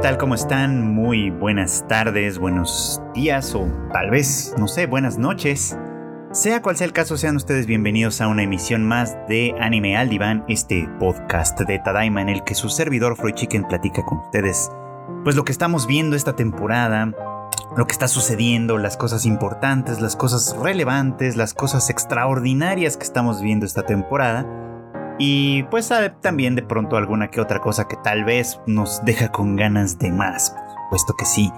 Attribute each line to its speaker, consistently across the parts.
Speaker 1: ¿qué tal? ¿Cómo están? Muy buenas tardes, buenos días o tal vez, no sé, buenas noches. Sea cual sea el caso, sean ustedes bienvenidos a una emisión más de Anime al Diván, este podcast de Tadaima en el que su servidor Freud Chicken platica con ustedes. Pues lo que estamos viendo esta temporada, lo que está sucediendo, las cosas importantes, las cosas relevantes, las cosas extraordinarias que estamos viendo esta temporada y pues también de pronto alguna que otra cosa que tal vez nos deja con ganas de más, por supuesto que sí.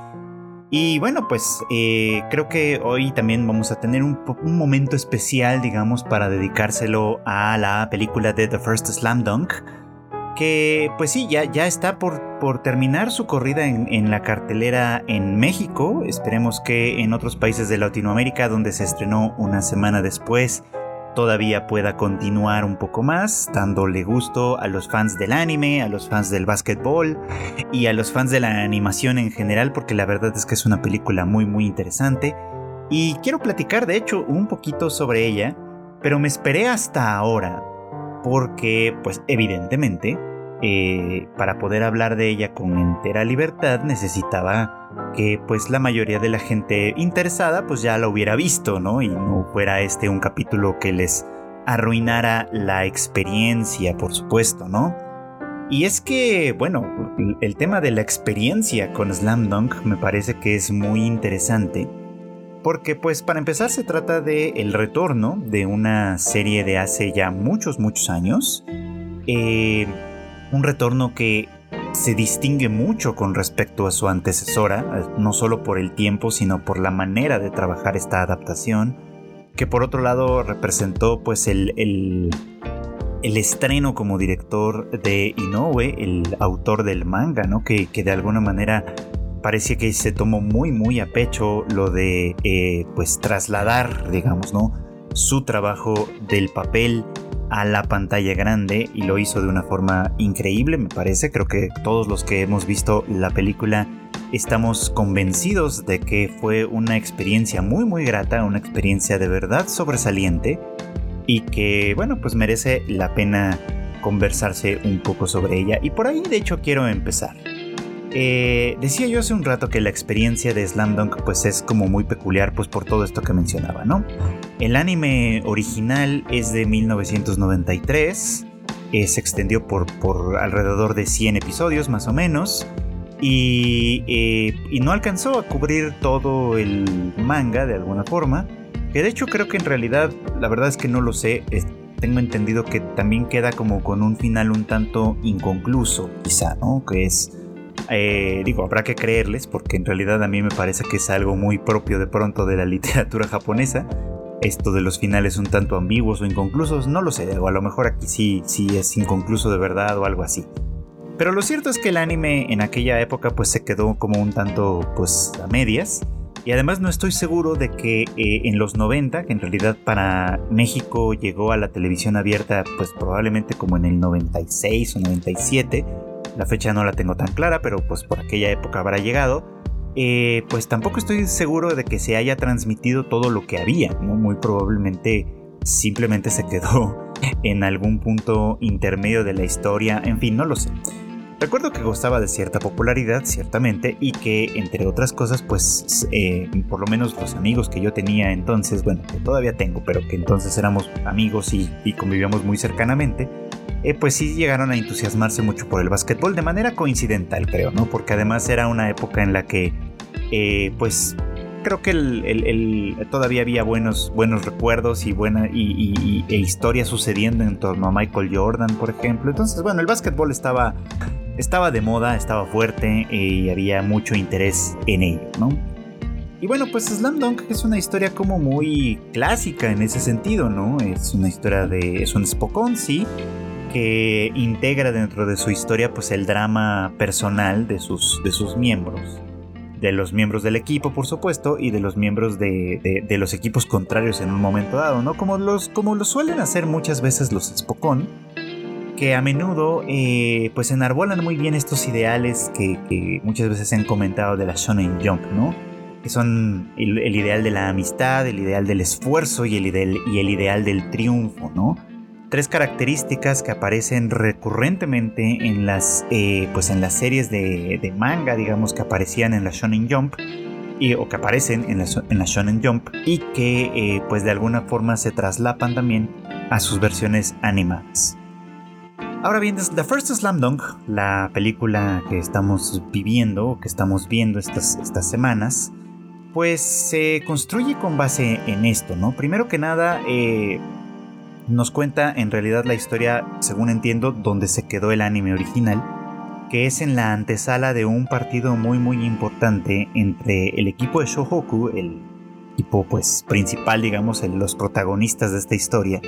Speaker 1: Y bueno, pues eh, creo que hoy también vamos a tener un, momento especial, digamos, para dedicárselo a la película de The First Slam Dunk. Que pues sí, ya, ya está por, por terminar su corrida en la cartelera en México. Esperemos que en otros países de Latinoamérica, donde se estrenó una semana después, todavía pueda continuar un poco más, dándole gusto a los fans del anime, a los fans del básquetbol y a los fans de la animación en general, porque la verdad es que es una película muy muy interesante. Y quiero platicar de hecho un poquito sobre ella, pero me esperé hasta ahora, porque pues evidentemente eh, para poder hablar de ella con entera libertad necesitaba que pues la mayoría de la gente interesada pues ya la hubiera visto, ¿no? Y no fuera este un capítulo que les arruinara la experiencia, por supuesto, ¿no? Y es que, bueno, el tema de la experiencia con Slam Dunk me parece que es muy interesante. Porque pues para empezar se trata de el retorno de una serie de hace ya muchos, muchos años. Eh, un retorno que se distingue mucho con respecto a su antecesora, no solo por el tiempo, sino por la manera de trabajar esta adaptación, que por otro lado representó pues el, el, estreno como director de Inoue, el autor del manga, ¿no? que, que de alguna manera parecía que se tomó muy muy a pecho lo de eh, pues trasladar, digamos, ¿no? su trabajo del papel a la pantalla grande y lo hizo de una forma increíble, me parece. Creo que todos los que hemos visto la película estamos convencidos de que fue una experiencia muy muy grata, una experiencia de verdad sobresaliente y que bueno pues merece la pena conversarse un poco sobre ella y por ahí de hecho quiero empezar. Eh, decía yo hace un rato que la experiencia de Slam Dunk pues es como muy peculiar pues por todo esto que mencionaba, ¿no? El anime original es de 1993, eh, se extendió por, por, alrededor de 100 episodios más o menos y, eh, y no alcanzó a cubrir todo el manga de alguna forma, que de hecho creo que en realidad la verdad es que no lo sé, tengo entendido que también queda como con un final un tanto inconcluso quizá, ¿no? Que es eh, digo, habrá que creerles porque en realidad a mí me parece que es algo muy propio de pronto de la literatura japonesa. Esto de los finales un tanto ambiguos o inconclusos, no lo sé, o a lo mejor aquí sí, sí es inconcluso de verdad o algo así. Pero lo cierto es que el anime en aquella época pues se quedó como un tanto pues a medias. Y además no estoy seguro de que eh, en los 90, que en realidad para México llegó a la televisión abierta pues probablemente como en el 96 o 97, la fecha no la tengo tan clara, pero pues por aquella época habrá llegado. Eh, pues tampoco estoy seguro de que se haya transmitido todo lo que había, Muy probablemente simplemente se quedó en algún punto intermedio de la historia, en fin, no lo sé. Recuerdo que gozaba de cierta popularidad, ciertamente, y que, entre otras cosas, pues, eh, por lo menos los amigos que yo tenía entonces, bueno, que todavía tengo, pero que entonces éramos amigos y, y convivíamos muy cercanamente, eh, pues sí llegaron a entusiasmarse mucho por el básquetbol de manera coincidental, creo, ¿no? Porque además era una época en la que, eh, pues, creo que todavía había buenos, buenos recuerdos y, buena, y, e historias sucediendo en torno a Michael Jordan, por ejemplo. Entonces, bueno, el básquetbol estaba, estaba de moda, estaba fuerte eh, y había mucho interés en ello, ¿no? Y bueno, pues Slam Dunk es una historia como muy clásica en ese sentido, ¿no? Es una historia de... es un Spokon, sí, que integra dentro de su historia pues el drama personal de sus, de sus miembros. De los miembros del equipo, por supuesto, y de los miembros de, de, los equipos contrarios en un momento dado, ¿no? Como, los, como lo suelen hacer muchas veces los Spokon, que a menudo eh, pues enarbolan muy bien estos ideales que, muchas veces se han comentado de la Shonen Jump, ¿no? Que son el, ideal de la amistad, el ideal del esfuerzo y el, ideal, y el ideal del triunfo, ¿no? Tres características que aparecen recurrentemente en las, eh, pues en las series de, manga, digamos, que aparecían en la Shonen Jump. Y, o que aparecen en la, en la Shonen Jump y que eh, pues de alguna forma se traslapan también a sus versiones animadas. Ahora bien, The First Slam Dunk, la película que estamos viviendo, que estamos viendo estas, estas semanas, pues se construye con base en esto, ¿no? Primero que nada, eh, nos cuenta en realidad la historia, según entiendo, donde se quedó el anime original, que es en la antesala de un partido muy muy importante entre el equipo de Shohoku, el equipo pues principal, digamos, los protagonistas de esta historia,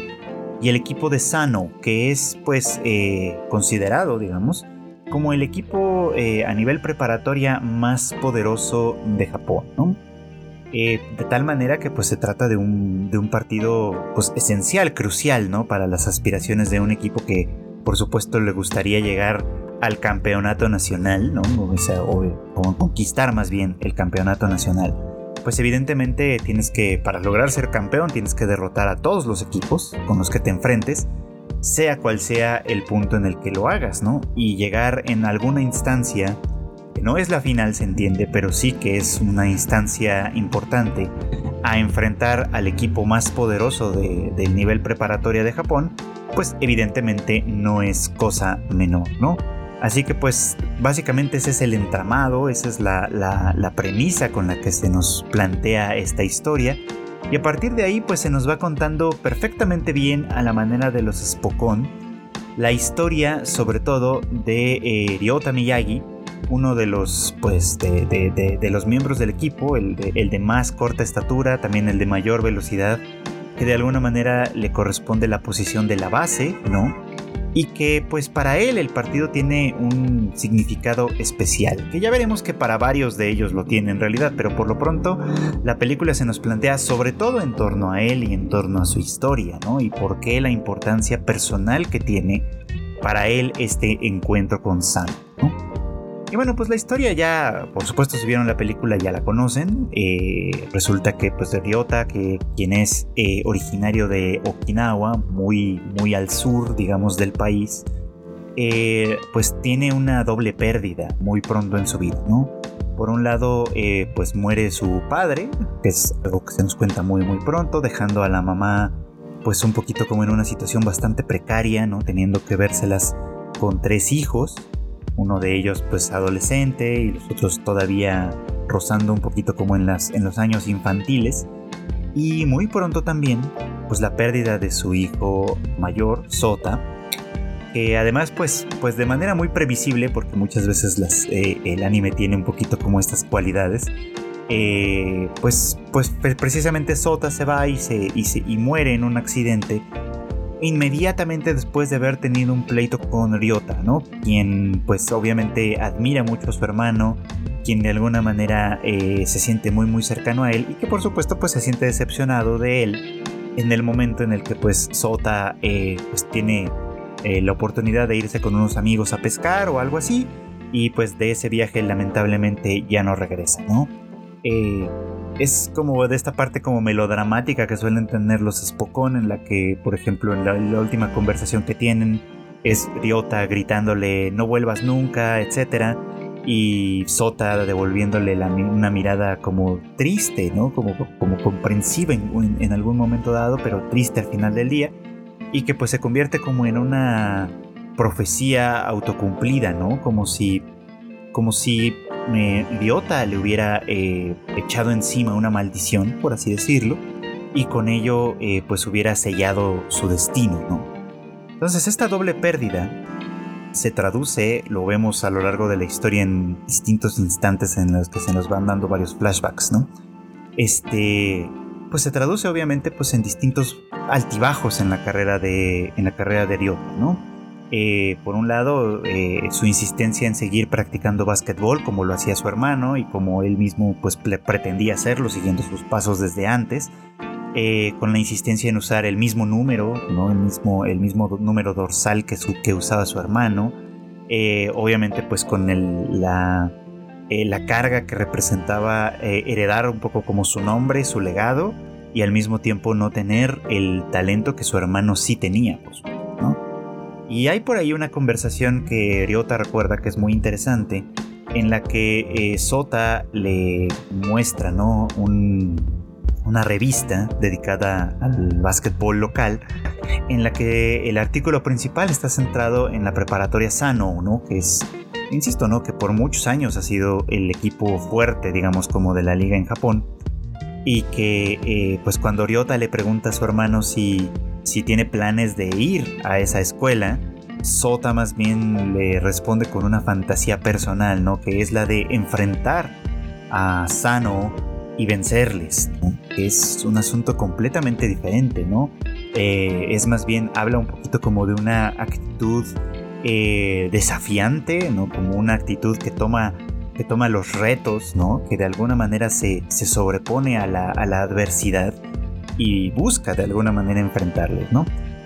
Speaker 1: y el equipo de Sano, que es pues eh, considerado, digamos, como el equipo eh, a nivel preparatoria más poderoso de Japón, ¿no? Eh, de tal manera que pues se trata de un, de un partido pues esencial, crucial, ¿no? Para las aspiraciones de un equipo que por supuesto le gustaría llegar al campeonato nacional, ¿no? O, sea, o, conquistar más bien el campeonato nacional. Pues evidentemente tienes que, para lograr ser campeón, tienes que derrotar a todos los equipos con los que te enfrentes, sea cual sea el punto en el que lo hagas, ¿no? Y llegar en alguna instancia no es la final, se entiende, pero sí que es una instancia importante a enfrentar al equipo más poderoso del nivel preparatoria de Japón, pues evidentemente no es cosa menor, ¿no? Así que pues básicamente ese es el entramado, esa es la, premisa con la que se nos plantea esta historia. Y a partir de ahí pues se nos va contando perfectamente bien a la manera de los Spokon la historia sobre todo de eh, Ryota Miyagi, uno de los, pues, de, los miembros del equipo, el de, el de más corta estatura, también el de mayor velocidad, que de alguna manera le corresponde la posición de la base, ¿no? Y que pues para él el partido tiene un significado especial, que ya veremos que para varios de ellos lo tiene en realidad, pero por lo pronto la película se nos plantea sobre todo en torno a él y en torno a su historia, ¿no? Y por qué la importancia personal que tiene para él este encuentro con Sam, ¿no? Y bueno, pues la historia ya, por supuesto, si vieron la película ya la conocen. Eh, resulta que pues de Ryota, que quien es eh, originario de Okinawa, muy, muy al sur, digamos, del país, eh, pues tiene una doble pérdida muy pronto en su vida, ¿no? Por un lado, pues muere su padre, que es algo que se nos cuenta muy, muy pronto, dejando a la mamá pues un poquito como en una situación bastante precaria, ¿no? Teniendo que vérselas con tres hijos uno de ellos pues adolescente y los otros todavía rozando un poquito como en, las, en los años infantiles. Y muy pronto también pues la pérdida de su hijo mayor, Sota, que además pues, pues de manera muy previsible, porque muchas veces las, eh, el anime tiene un poquito como estas cualidades, eh, pues, pues precisamente Sota se va y, se, y, se, y muere en un accidente inmediatamente después de haber tenido un pleito con Ryota, ¿no? Quien pues obviamente admira mucho a su hermano, quien de alguna manera eh, se siente muy muy cercano a él y que por supuesto pues se siente decepcionado de él en el momento en el que pues Sota eh, pues tiene eh, la oportunidad de irse con unos amigos a pescar o algo así y pues de ese viaje lamentablemente ya no regresa, ¿no? Es como de esta parte como melodramática que suelen tener los Spokon en la que, por ejemplo, en la, última conversación que tienen es Ryota gritándole no vuelvas nunca, etc. Y Sota devolviéndole una mirada como triste, ¿no? Como, como comprensiva en, en, algún momento dado, pero triste al final del día. Y que pues se convierte como en una profecía autocumplida, ¿no? Como si, como si idiota le hubiera eh, echado encima una maldición, por así decirlo, y con ello eh, pues hubiera sellado su destino, ¿no? Entonces esta doble pérdida se traduce, lo vemos a lo largo de la historia en distintos instantes en los que se nos van dando varios flashbacks, ¿no? Este, pues se traduce obviamente pues en distintos altibajos en la carrera de, en la carrera de Ryota, ¿no? Eh, por un lado, eh, su insistencia en seguir practicando básquetbol como lo hacía su hermano y como él mismo pues, pretendía hacerlo siguiendo sus pasos desde antes, eh, con la insistencia en usar el mismo número, ¿no? el, mismo, el mismo número dorsal que, su, que usaba su hermano, obviamente pues con la, la carga que representaba heredar un poco como su nombre, su legado, y al mismo tiempo no tener el talento que su hermano sí tenía. Y hay por ahí una conversación que Ryota recuerda que es muy interesante, en la que eh, Sota le muestra ¿no? una revista dedicada al básquetbol local, en la que el artículo principal está centrado en la preparatoria Sano, ¿no? que es, insisto, ¿no? que por muchos años ha sido el equipo fuerte, digamos, como de la liga en Japón, y que eh, pues cuando Ryota le pregunta a su hermano si, si tiene planes de ir a esa escuela, Sota más bien le responde con una fantasía personal, ¿no? Que es la de enfrentar a Sano y vencerles, Es un asunto completamente diferente, ¿no? Eh, es más bien, habla un poquito como de una actitud eh, desafiante, ¿no? Como una actitud que toma, que toma los retos, ¿no? Que de alguna manera se, se sobrepone a la, a la adversidad y busca de alguna manera enfrentarles, ¿no?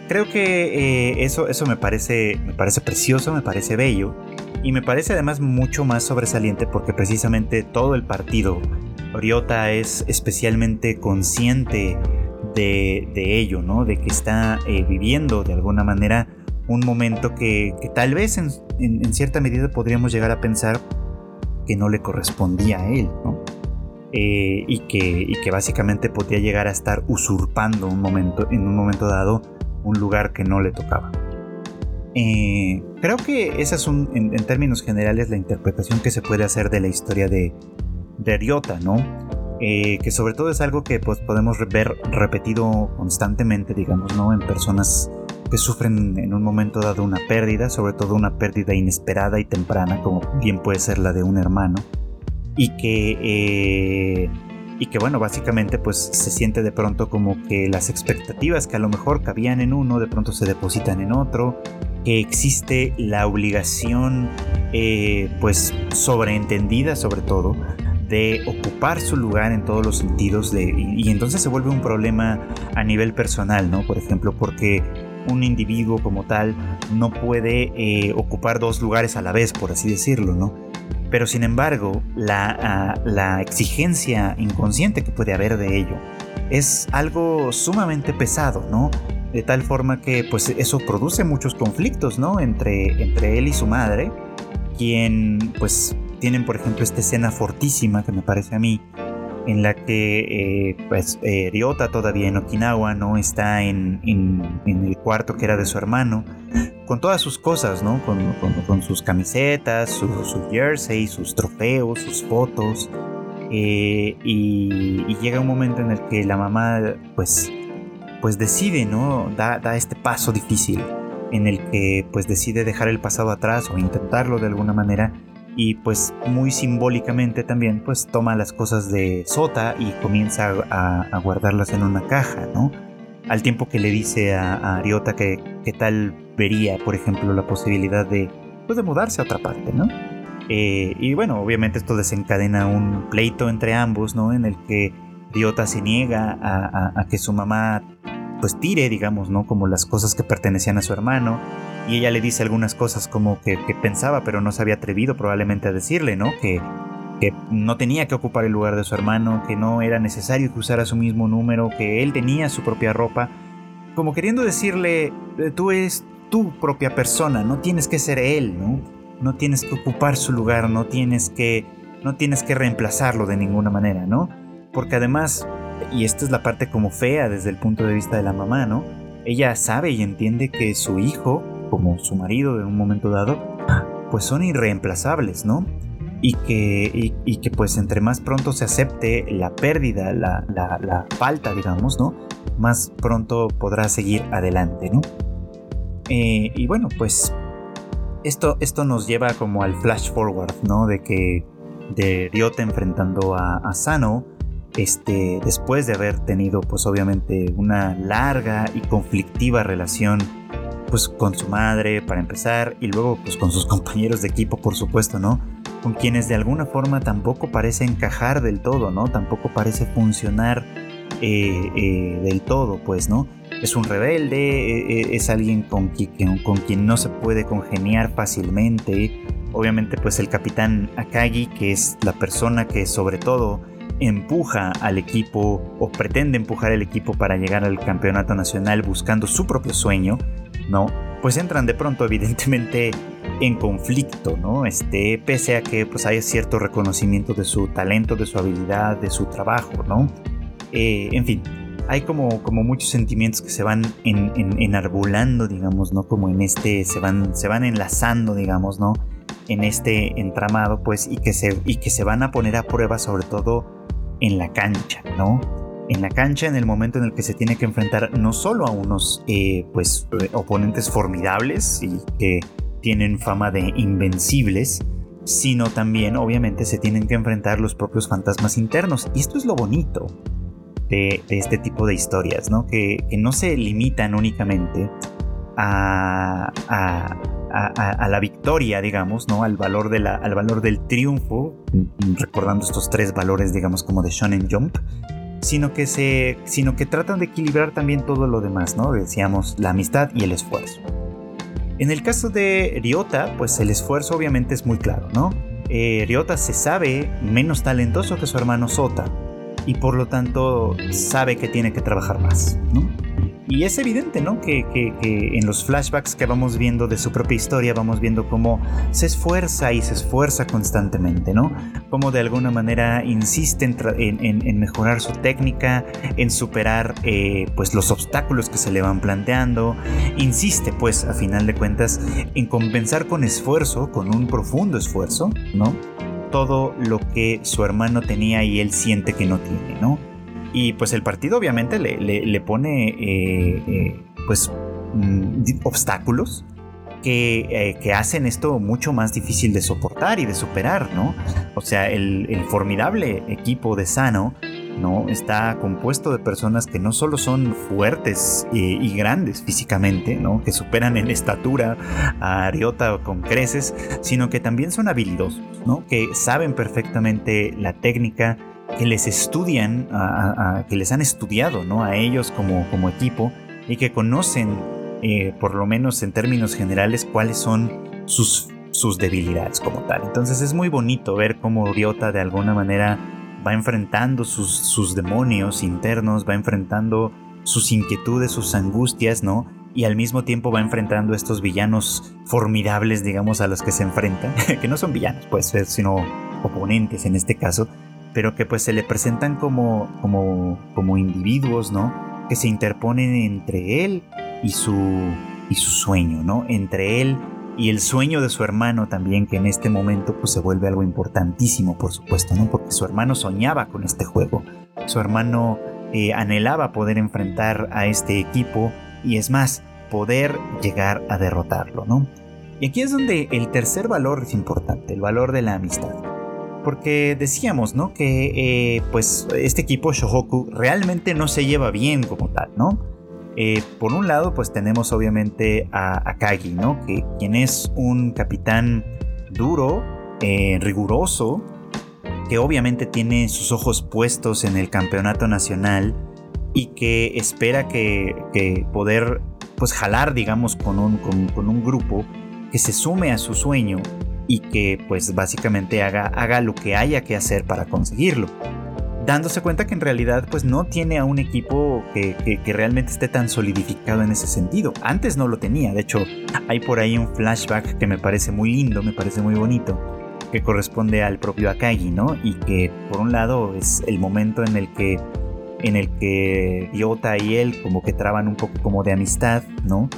Speaker 1: Creo que eh, eso, eso me, parece, me parece precioso, me parece bello y me parece además mucho más sobresaliente porque precisamente todo el partido, Oriota es especialmente consciente de, ello, ¿no? De que está eh, viviendo de alguna manera un momento que, tal vez en, cierta medida podríamos llegar a pensar que no le correspondía a él, ¿no? Eh, y, que, básicamente podía llegar a estar usurpando un momento, en un momento dado un lugar que no le tocaba. Eh, creo que esa es un, en, términos generales la interpretación que se puede hacer de la historia de, de ¿no? Eh, que sobre todo es algo que pues, podemos ver repetido constantemente, digamos, ¿no? En personas que sufren en un momento dado una pérdida, sobre todo una pérdida inesperada y temprana, como bien puede ser la de un hermano, y que eh, y que bueno, básicamente pues se siente de pronto como que las expectativas que a lo mejor cabían en uno de pronto se depositan en otro, que existe la obligación eh, pues sobreentendida sobre todo de ocupar su lugar en todos los sentidos de, y, entonces se vuelve un problema a nivel personal, ¿no? Por ejemplo, porque un individuo como tal no puede eh, ocupar dos lugares a la vez, por así decirlo, ¿no? Pero sin embargo, ah, la, exigencia inconsciente que puede haber de ello es algo sumamente pesado, ¿no? De tal forma que pues eso produce muchos conflictos, ¿no? Entre, entre él y su madre, quien pues tienen por ejemplo esta escena fortísima que me parece a mí, en la que eh, pues eh, Ryota todavía en Okinawa, ¿no? Está en, en, el cuarto que era de su hermano, con todas sus cosas, ¿no? Con, con, sus camisetas, su, su, jersey, sus trofeos, sus fotos. Eh, y, llega un momento en el que la mamá pues, pues decide, ¿no? Da, da este paso difícil en el que pues decide dejar el pasado atrás o intentarlo de alguna manera y pues muy simbólicamente también pues toma las cosas de Sota y comienza a, guardarlas en una caja, ¿no? Al tiempo que le dice a, Ariota que, tal vería, por ejemplo, la posibilidad de, pues, de mudarse a otra parte, ¿no? Eh, y bueno, obviamente esto desencadena un pleito entre ambos, ¿no? En el que Ryota se niega a, a, que su mamá pues tire, digamos, ¿no? Como las cosas que pertenecían a su hermano y ella le dice algunas cosas como que, pensaba pero no se había atrevido probablemente a decirle, ¿no? Que, que no tenía que ocupar el lugar de su hermano, que no era necesario que usara su mismo número, que él tenía su propia ropa, como queriendo decirle, eh, tú eres tu propia persona, no tienes que ser él, ¿no? No tienes que ocupar su lugar, no tienes que, no tienes que reemplazarlo de ninguna manera, ¿no? Porque además, y esta es la parte como fea desde el punto de vista de la mamá, ¿no? Ella sabe y entiende que su hijo como su marido en un momento dado, pues son irreemplazables, ¿no? Y que, y, que pues entre más pronto se acepte la pérdida, la, la, falta, digamos, ¿no? Más pronto podrá seguir adelante, ¿no? Eh, y bueno, pues esto, esto nos lleva como al flash forward, ¿no? De que de Ryota enfrentando a, a Sano, este, después de haber tenido pues obviamente una larga y conflictiva relación pues con su madre para empezar y luego pues con sus compañeros de equipo por supuesto, ¿no? Con quienes de alguna forma tampoco parece encajar del todo, ¿no? Tampoco parece funcionar eh, eh, del todo, pues, ¿no? Es un rebelde, eh, es alguien con con quien no se puede congeniar fácilmente. Obviamente pues el capitán Akagi, que es la persona que sobre todo empuja al equipo o pretende empujar el equipo para llegar al campeonato nacional buscando su propio sueño, ¿no? pues entran de pronto evidentemente en conflicto, ¿no? Este, pese a que pues haya cierto reconocimiento de su talento, de su habilidad, de su trabajo, ¿no? Eh, en fin, hay como, como muchos sentimientos que se van en, enarbulando, digamos, ¿no? Como en este, se van, se van enlazando, digamos, ¿no? En este entramado, pues, y que, se, y que se van a poner a prueba sobre todo en la cancha, ¿no? En la cancha, en el momento en el que se tiene que enfrentar no solo a unos, eh, pues, oponentes formidables y que tienen fama de invencibles, sino también, obviamente, se tienen que enfrentar los propios fantasmas internos. Y esto es lo bonito, de, este tipo de historias, ¿no? Que, no se limitan únicamente a, a, la victoria, digamos, ¿no? Al valor, al valor del triunfo, recordando estos tres valores, digamos, como de Shonen Jump, sino que, se, sino que tratan de equilibrar también todo lo demás, ¿no? Decíamos, la amistad y el esfuerzo. En el caso de Ryota, pues el esfuerzo obviamente es muy claro, ¿no? Eh, Ryota se sabe menos talentoso que su hermano Sota, y por lo tanto sabe que tiene que trabajar más, ¿no? Y es evidente, ¿no? Que, en los flashbacks que vamos viendo de su propia historia, vamos viendo cómo se esfuerza y se esfuerza constantemente, ¿no? Cómo de alguna manera insiste en, mejorar su técnica, en superar eh, pues los obstáculos que se le van planteando, insiste pues a final de cuentas en compensar con esfuerzo, con un profundo esfuerzo, ¿no? todo lo que su hermano tenía y él siente que no tiene, ¿no? Y pues el partido obviamente le, pone eh, eh, pues mm, obstáculos que, eh, que, hacen esto mucho más difícil de soportar y de superar, ¿no? O sea, el, el formidable equipo de Sano ¿no? Está compuesto de personas que no solo son fuertes y, grandes físicamente, ¿no? Que superan en estatura a Ariota con creces, sino que también son habilidosos, ¿no? Que saben perfectamente la técnica, que les estudian, que les han estudiado, ¿no? A ellos como, como equipo y que conocen, eh, por lo menos en términos generales, cuáles son sus sus debilidades como tal. Entonces es muy bonito ver cómo Ryota de alguna manera va enfrentando sus, demonios internos, va enfrentando sus inquietudes, sus angustias, ¿no? Y al mismo tiempo va enfrentando estos villanos formidables, digamos, a los que se enfrentan, que no son villanos, pues, sino oponentes en este caso, pero que pues se le presentan como, como, como individuos, ¿no? Que se interponen entre él y su, y su sueño, ¿no? Entre él y el sueño de su hermano también, que en este momento pues se vuelve algo importantísimo, por supuesto, ¿no? Porque su hermano soñaba con este juego, su hermano eh, anhelaba poder enfrentar a este equipo y es más, poder llegar a derrotarlo, ¿no? Y aquí es donde el tercer valor es importante, el valor de la amistad. Porque decíamos, ¿no? Que eh, pues este equipo Shohoku realmente no se lleva bien como tal, ¿no? Eh, por un lado, pues tenemos obviamente a Akagi, ¿no? Que, quien es un capitán duro, eh, riguroso, que obviamente tiene sus ojos puestos en el campeonato nacional y que espera que, poder pues jalar, digamos, con un, con un grupo que se sume a su sueño y que pues básicamente haga, haga lo que haya que hacer para conseguirlo dándose cuenta que en realidad pues no tiene a un equipo que, realmente esté tan solidificado en ese sentido. Antes no lo tenía, de hecho hay por ahí un flashback que me parece muy lindo, me parece muy bonito, que corresponde al propio Akagi, ¿no? Y que por un lado es el momento en el que en el que Yota y él como que traban un poco como de amistad, ¿no?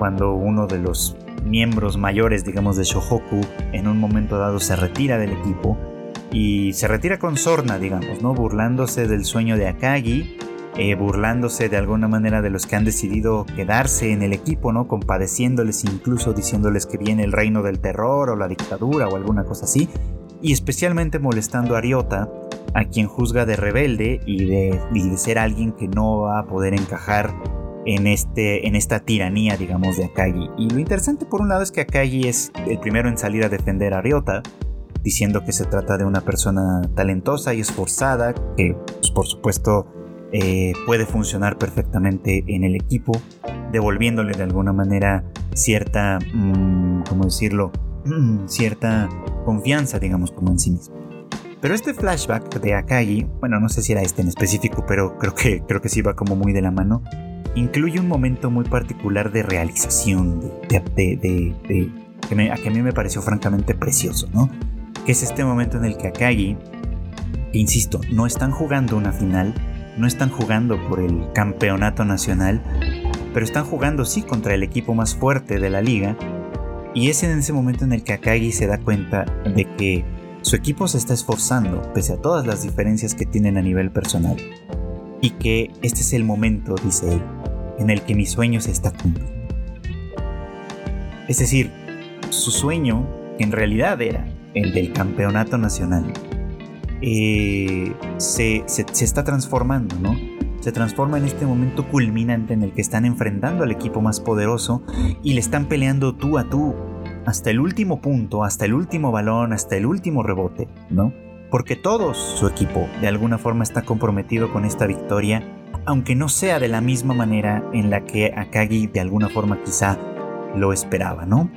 Speaker 1: Cuando uno de los miembros mayores, digamos, de Shohoku en un momento dado se retira del equipo y se retira con sorna, digamos, ¿no? Burlándose del sueño de Akagi, eh, burlándose de alguna manera de los que han decidido quedarse en el equipo, ¿no? Compadeciéndoles, incluso diciéndoles que viene el reino del terror o la dictadura o alguna cosa así, y especialmente molestando a Ryota, a quien juzga de rebelde y de, de ser alguien que no va a poder encajar en, este, en esta tiranía, digamos, de Akagi. Y lo interesante por un lado es que Akagi es el primero en salir a defender a Ryota, diciendo que se trata de una persona talentosa y esforzada, que pues, por supuesto eh, puede funcionar perfectamente en el equipo, devolviéndole de alguna manera cierta, mm, ¿cómo decirlo? cierta confianza, digamos, como en sí mismo. Pero este flashback de Akagi, bueno, no sé si era este en específico, pero creo que, creo que sí va como muy de la mano, incluye un momento muy particular de realización, de, que, a mí me pareció francamente precioso, ¿no? Que es este momento en el que Akagi, insisto, no están jugando una final, no están jugando por el campeonato nacional, pero están jugando sí contra el equipo más fuerte de la liga. Y es en ese momento en el que Akagi se da cuenta de que su equipo se está esforzando, pese a todas las diferencias que tienen a nivel personal. Y que este es el momento, dice él, en el que mi sueño se está cumpliendo. Es decir, su sueño, que en realidad era el del campeonato nacional, eh, se, está transformando, ¿no? Se transforma en este momento culminante en el que están enfrentando al equipo más poderoso y le están peleando tú a tú, hasta el último punto, hasta el último balón, hasta el último rebote, ¿no? Porque todo su equipo de alguna forma está comprometido con esta victoria, aunque no sea de la misma manera en la que Akagi de alguna forma quizá lo esperaba, ¿no?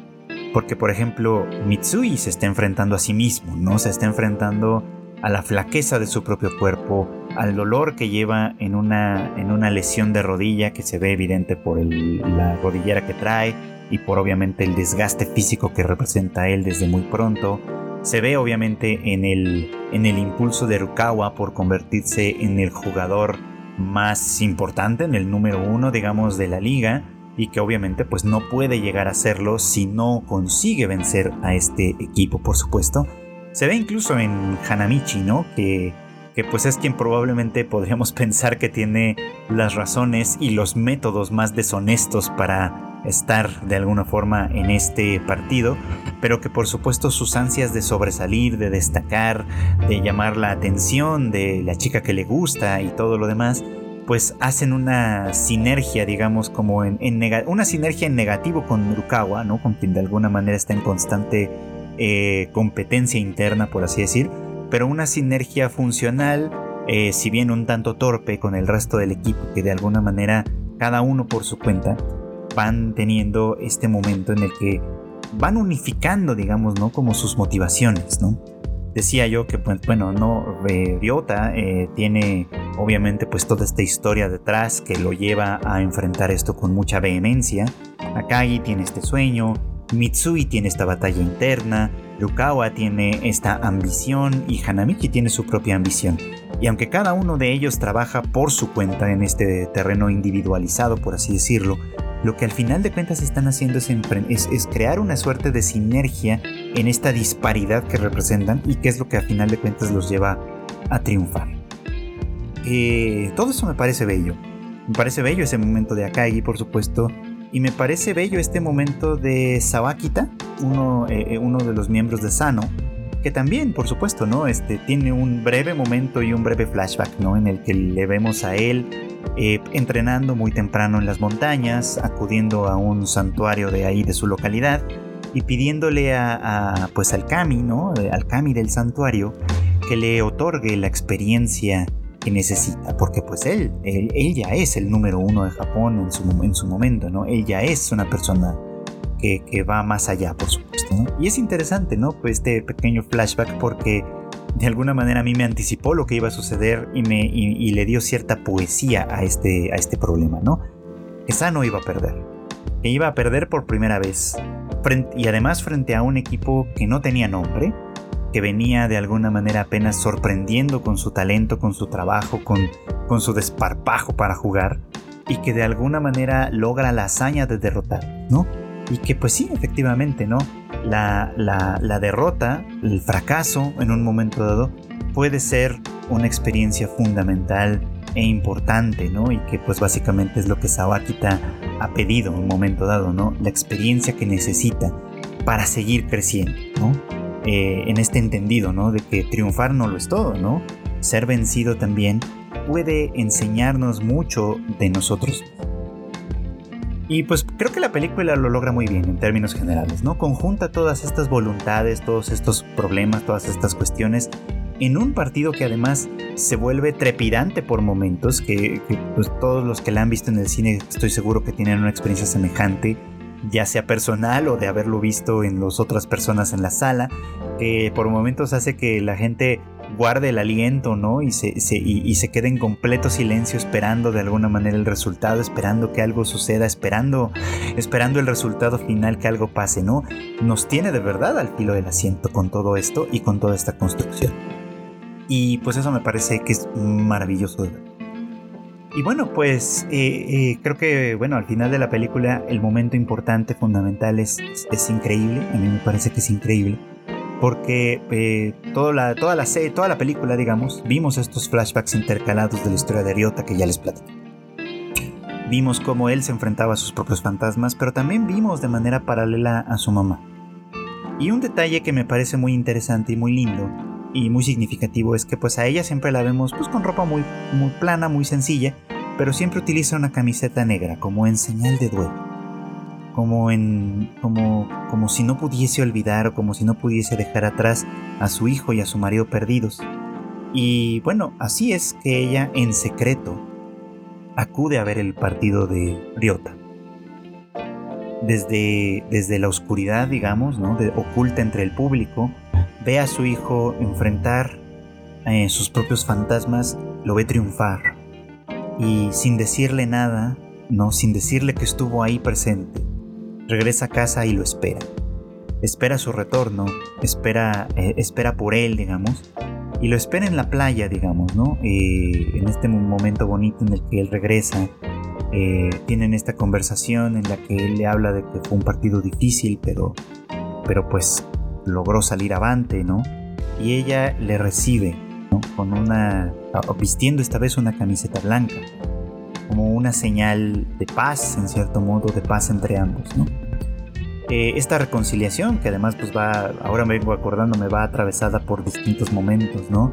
Speaker 1: Porque por ejemplo, Mitsui se está enfrentando a sí mismo, ¿no? Se está enfrentando a la flaqueza de su propio cuerpo, al dolor que lleva en una, en una lesión de rodilla que se ve evidente por la rodillera que trae y por obviamente el desgaste físico que representa él desde muy pronto. Se ve obviamente en el, en el impulso de Rukawa por convertirse en el jugador más importante, en el número uno, digamos, de la liga y que obviamente pues no puede llegar a serlo si no consigue vencer a este equipo, por supuesto. Se ve incluso en Hanamichi, ¿no? Que, que pues es quien probablemente podríamos pensar que tiene las razones y los métodos más deshonestos para estar de alguna forma en este partido, pero que por supuesto sus ansias de sobresalir, de destacar, de llamar la atención de la chica que le gusta y todo lo demás, pues hacen una sinergia, digamos, como en, una sinergia en negativo con Rukawa, ¿no? Con quien de alguna manera está en constante eh, competencia interna, por así decir, pero una sinergia funcional, eh, si bien un tanto torpe con el resto del equipo, que de alguna manera cada uno por su cuenta van teniendo este momento en el que van unificando, digamos, ¿no? Como sus motivaciones, ¿no? Decía yo que, pues, bueno, no, eh, Ryota tiene obviamente pues toda esta historia detrás que lo lleva a enfrentar esto con mucha vehemencia. Akagi tiene este sueño, Mitsui tiene esta batalla interna, Rukawa tiene esta ambición y Hanamichi tiene su propia ambición. Y aunque cada uno de ellos trabaja por su cuenta en este terreno individualizado, por así decirlo, lo que al final de cuentas están haciendo es, crear una suerte de sinergia en esta disparidad que representan y que es lo que al final de cuentas los lleva a triunfar. Eh, todo eso me parece bello. Me parece bello ese momento de Akagi, por supuesto, y me parece bello este momento de Sawakita, uno, eh, eh, uno de los miembros de Sano, que también, por supuesto, ¿no? Este, tiene un breve momento y un breve flashback, ¿no? En el que le vemos a él eh, entrenando muy temprano en las montañas, acudiendo a un santuario de ahí, de su localidad, y pidiéndole a, pues al kami, ¿no? Al kami del santuario, que le otorgue la experiencia que necesita, porque pues él, él, ya es el número uno de Japón en su, en su momento, ¿no? Él ya es una persona que, que va más allá, por supuesto, ¿no? Y es interesante, ¿no? Pues este pequeño flashback porque de alguna manera a mí me anticipó lo que iba a suceder y, me, y, le dio cierta poesía a este, a este problema, ¿no? Que no iba a perder, que iba a perder por primera vez, y además frente a un equipo que no tenía nombre, que venía de alguna manera apenas sorprendiendo con su talento, con su trabajo, con, con su desparpajo para jugar, y que de alguna manera logra la hazaña de derrotar, ¿no? Y que pues sí, efectivamente, ¿no? La, la, derrota, el fracaso en un momento dado, puede ser una experiencia fundamental e importante, ¿no? Y que pues básicamente es lo que Sawakita ha pedido en un momento dado, ¿no? La experiencia que necesita para seguir creciendo, ¿no? Eh, en este entendido, ¿no? De que triunfar no lo es todo, ¿no? Ser vencido también puede enseñarnos mucho de nosotros. Y pues creo que la película lo logra muy bien en términos generales, ¿no? Conjunta todas estas voluntades, todos estos problemas, todas estas cuestiones en un partido que además se vuelve trepidante por momentos, que, pues, todos los que la han visto en el cine estoy seguro que tienen una experiencia semejante ya sea personal o de haberlo visto en las otras personas en la sala, que por momentos hace que la gente guarde el aliento, ¿no? Y se, y, se quede en completo silencio esperando de alguna manera el resultado, esperando que algo suceda, esperando, esperando el resultado final, que algo pase, ¿no? Nos tiene de verdad al filo del asiento con todo esto y con toda esta construcción. Y pues eso me parece que es maravilloso Y bueno, pues eh, eh, creo que bueno, al final de la película el momento importante, fundamental es, es increíble, a mí me parece que es increíble porque eh, toda, la, toda, la, toda la película, digamos, vimos estos flashbacks intercalados de la historia de Ryota que ya les platiqué. Vimos cómo él se enfrentaba a sus propios fantasmas, pero también vimos de manera paralela a su mamá. Y un detalle que me parece muy interesante y muy lindo y muy significativo es que pues a ella siempre la vemos pues con ropa muy, muy plana, muy sencilla, pero siempre utiliza una camiseta negra como en señal de duelo como en como como si no pudiese olvidar o como si no pudiese dejar atrás a su hijo y a su marido perdidos. Y bueno, así es que ella en secreto acude a ver el partido de Ryota. Desde, desde la oscuridad, digamos, ¿no? oculta entre el público, ve a su hijo enfrentar eh, sus propios fantasmas, lo ve triunfar. Y sin decirle nada, no, sin decirle que estuvo ahí presente, regresa a casa y lo espera. Espera su retorno, espera, eh, espera por él, digamos, y lo espera en la playa, digamos, ¿no? Eh, en este momento bonito en el que él regresa, eh, tienen esta conversación en la que él le habla de que fue un partido difícil, pero, pero pues logró salir avante, ¿no? Y ella le recibe, ¿no? Con una, vistiendo esta vez una camiseta blanca como una señal de paz, en cierto modo, de paz entre ambos, ¿no? Eh, esta reconciliación, que además pues va, ahora me vengo acordando, me va atravesada por distintos momentos, ¿no?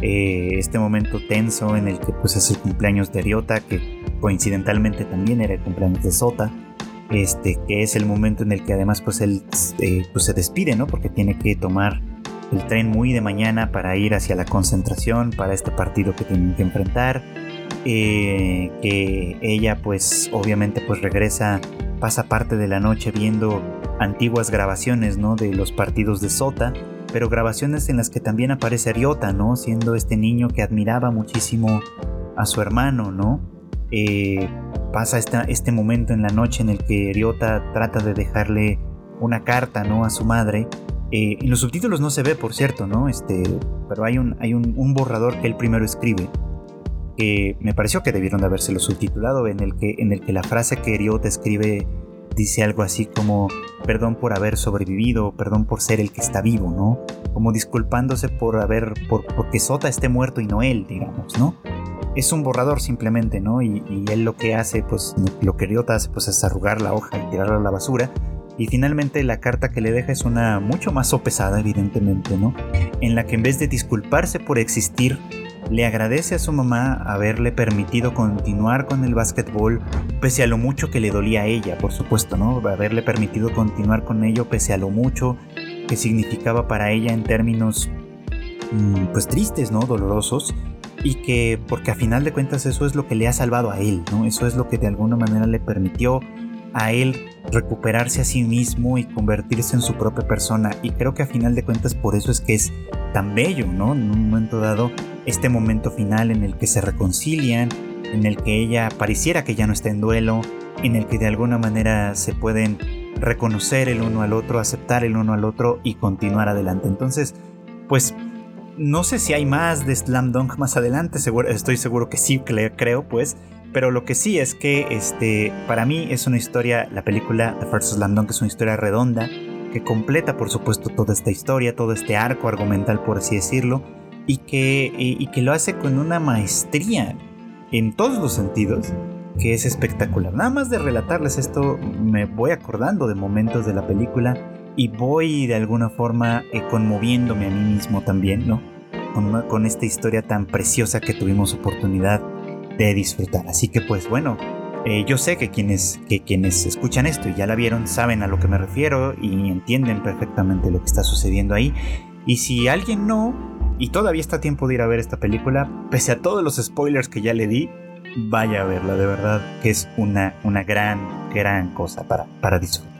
Speaker 1: Eh, este momento tenso en el que pues es el cumpleaños de Ryota, que coincidentalmente también era el cumpleaños de Sota, este, que es el momento en el que además pues él eh, pues se despide, ¿no? Porque tiene que tomar el tren muy de mañana para ir hacia la concentración, para este partido que tienen que enfrentar. Eh, que ella pues obviamente pues regresa, pasa parte de la noche viendo antiguas grabaciones, ¿no? De los partidos de Sota, pero grabaciones en las que también aparece Ariota, ¿no? Siendo este niño que admiraba muchísimo a su hermano, ¿no? Eh, pasa este momento en la noche en el que Ariota trata de dejarle una carta, ¿no? A su madre. Eh, en los subtítulos no se ve, por cierto, ¿no? Este, pero hay un, hay un borrador que él primero escribe que me pareció que debieron de habérselo subtitulado, en el que, en el que la frase que Riot escribe dice algo así como perdón por haber sobrevivido, perdón por ser el que está vivo, ¿no? Como disculpándose por haber, por, porque Sota esté muerto y no él, digamos, ¿no? Es un borrador simplemente, ¿no? Y, él lo que hace, pues lo que Riot hace, pues es arrugar la hoja y tirarla a la basura. Y finalmente la carta que le deja es una mucho más sopesada, evidentemente, ¿no? En la que en vez de disculparse por existir, le agradece a su mamá haberle permitido continuar con el básquetbol pese a lo mucho que le dolía a ella, por supuesto, ¿no? Haberle permitido continuar con ello pese a lo mucho que significaba para ella en términos mm, pues tristes, ¿no? Dolorosos y que porque a final de cuentas eso es lo que le ha salvado a él, ¿no? Eso es lo que de alguna manera le permitió a él recuperarse a sí mismo y convertirse en su propia persona. Y creo que a final de cuentas por eso es que es tan bello, ¿no? En un momento dado, este momento final en el que se reconcilian, en el que ella pareciera que ya no está en duelo, en el que de alguna manera se pueden reconocer el uno al otro, aceptar el uno al otro y continuar adelante. Entonces, pues no sé si hay más de Slam Dunk más adelante, estoy seguro que sí, creo pues, pero lo que sí es que este, para mí es una historia, la película The First Slam Dunk es una historia redonda que completa por supuesto toda esta historia, todo este arco argumental por así decirlo, y que, y, que lo hace con una maestría en todos los sentidos que es espectacular. Nada más de relatarles esto me voy acordando de momentos de la película y voy de alguna forma eh, conmoviéndome a mí mismo también, ¿no? Con, con esta historia tan preciosa que tuvimos oportunidad de disfrutar. Así que pues bueno, eh, yo sé que quienes, que quienes escuchan esto y ya la vieron saben a lo que me refiero y entienden perfectamente lo que está sucediendo ahí. Y si alguien no, y todavía está tiempo de ir a ver esta película, pese a todos los spoilers que ya le di, vaya a verla, de verdad que es una, una gran, gran cosa para, para disfrutar.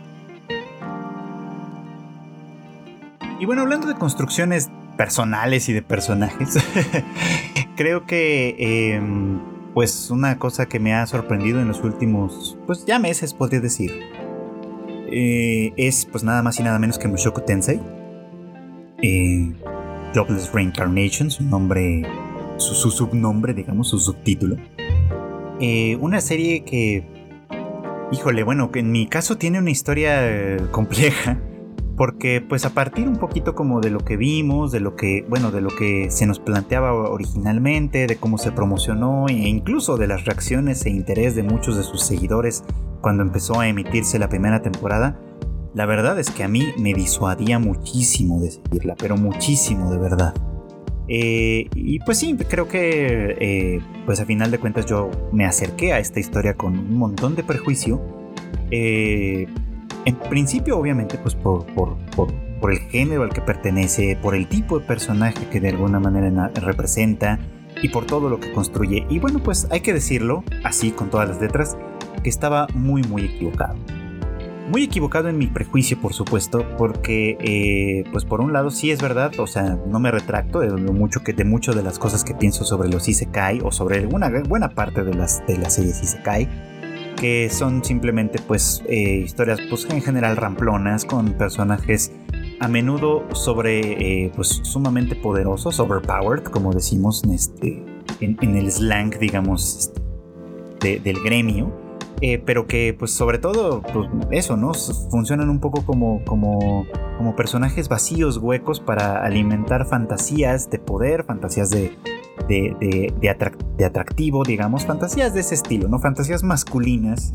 Speaker 1: Y bueno, hablando de construcciones personales y de personajes. Creo que em, pues una cosa que me ha sorprendido en los últimos, pues ya meses podría decir, eh, es pues nada más y nada menos que Mushoku Tensei. Eh, Jobless Reincarnation, su nombre, su, subnombre, digamos, su subtítulo. Eh, una serie que, híjole, bueno, que en mi caso tiene una historia compleja porque pues a partir un poquito como de lo que vimos, de lo que, bueno, de lo que se nos planteaba originalmente, de cómo se promocionó e incluso de las reacciones e interés de muchos de sus seguidores cuando empezó a emitirse la primera temporada, la verdad es que a mí me disuadía muchísimo de seguirla, pero muchísimo de verdad. Eh, y pues sí, creo que eh, pues a final de cuentas yo me acerqué a esta historia con un montón de prejuicio. Eh, en principio, obviamente, pues por, el género al que pertenece, por el tipo de personaje que de alguna manera representa y por todo lo que construye. Y bueno, pues hay que decirlo, así con todas las letras, que estaba muy, muy equivocado. Muy equivocado en mi prejuicio, por supuesto, porque, eh, pues por un lado sí es verdad, o sea, no me retracto de mucho que de mucho de las cosas que pienso sobre los Isekai o sobre una buena parte de las de las series Isekai que son simplemente pues eh, historias pues en general ramplonas con personajes a menudo sobre eh, pues sumamente poderosos, overpowered como decimos en, este, en, el slang digamos del gremio. Eh, pero que pues sobre todo pues, eso, ¿no? Funcionan un poco como, como, como personajes vacíos, huecos para alimentar fantasías de poder, fantasías de, de, atractivo, digamos, fantasías de ese estilo, ¿no? Fantasías masculinas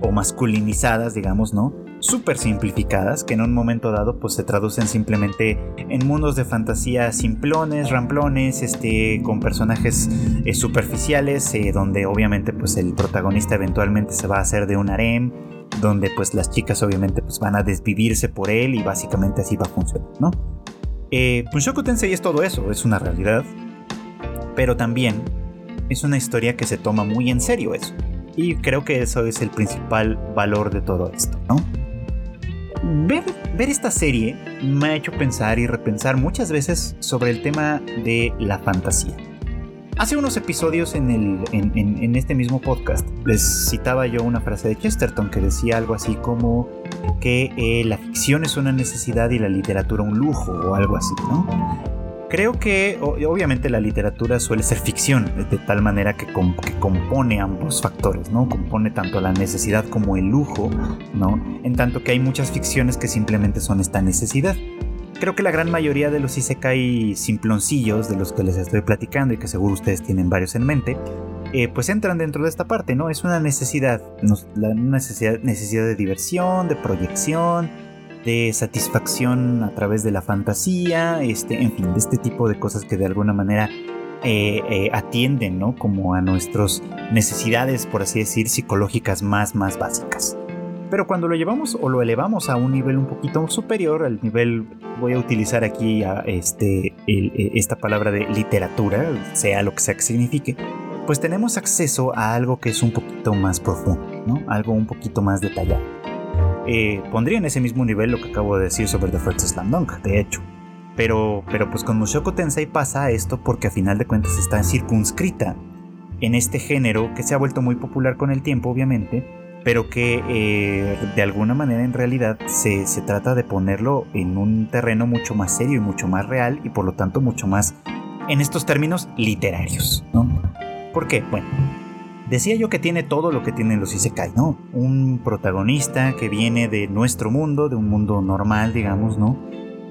Speaker 1: o masculinizadas, digamos, ¿no? Súper simplificadas, que en un momento dado pues se traducen simplemente en mundos de fantasía simplones, ramplones, este, con personajes eh, superficiales, eh, donde obviamente pues el protagonista eventualmente se va a hacer de un harem, donde pues las chicas obviamente pues van a desvivirse por él y básicamente así va a funcionar, ¿no? Eh, Punshoku Tensei es todo eso, es una realidad, pero también es una historia que se toma muy en serio eso. Y creo que eso es el principal valor de todo esto, ¿no? Ver, ver, esta serie me ha hecho pensar y repensar muchas veces sobre el tema de la fantasía. Hace unos episodios en, el, en, este mismo podcast les citaba yo una frase de Chesterton que decía algo así como que eh, la ficción es una necesidad y la literatura un lujo o algo así, ¿no? Creo que obviamente la literatura suele ser ficción, de tal manera que, compone ambos factores, ¿no? Compone tanto la necesidad como el lujo, ¿no? En tanto que hay muchas ficciones que simplemente son esta necesidad. Creo que la gran mayoría de los isekai simploncillos de los que les estoy platicando y que seguro ustedes tienen varios en mente, eh, pues entran dentro de esta parte, ¿no? Es una necesidad, una necesidad, necesidad de diversión, de proyección, de satisfacción a través de la fantasía, este, en fin, de este tipo de cosas que de alguna manera eh, eh, atienden, ¿no? Como a nuestras necesidades, por así decir, psicológicas más, más básicas. Pero cuando lo llevamos o lo elevamos a un nivel un poquito superior, al nivel, voy a utilizar aquí a este, eh, esta palabra de literatura, sea lo que sea que signifique, pues tenemos acceso a algo que es un poquito más profundo, ¿no? Algo un poquito más detallado. Eh, pondría en ese mismo nivel lo que acabo de decir sobre The First Slam Dunk, de hecho. Pero, pero pues con Mushoku Tensei pasa esto porque a final de cuentas está circunscrita en este género que se ha vuelto muy popular con el tiempo, obviamente, pero que eh, de alguna manera en realidad se, se, trata de ponerlo en un terreno mucho más serio y mucho más real y por lo tanto mucho más en estos términos literarios, ¿no? ¿Por qué? Bueno, Decía yo que tiene todo lo que tienen los Isekai, ¿no? Un protagonista que viene de nuestro mundo, de un mundo normal, digamos, ¿no?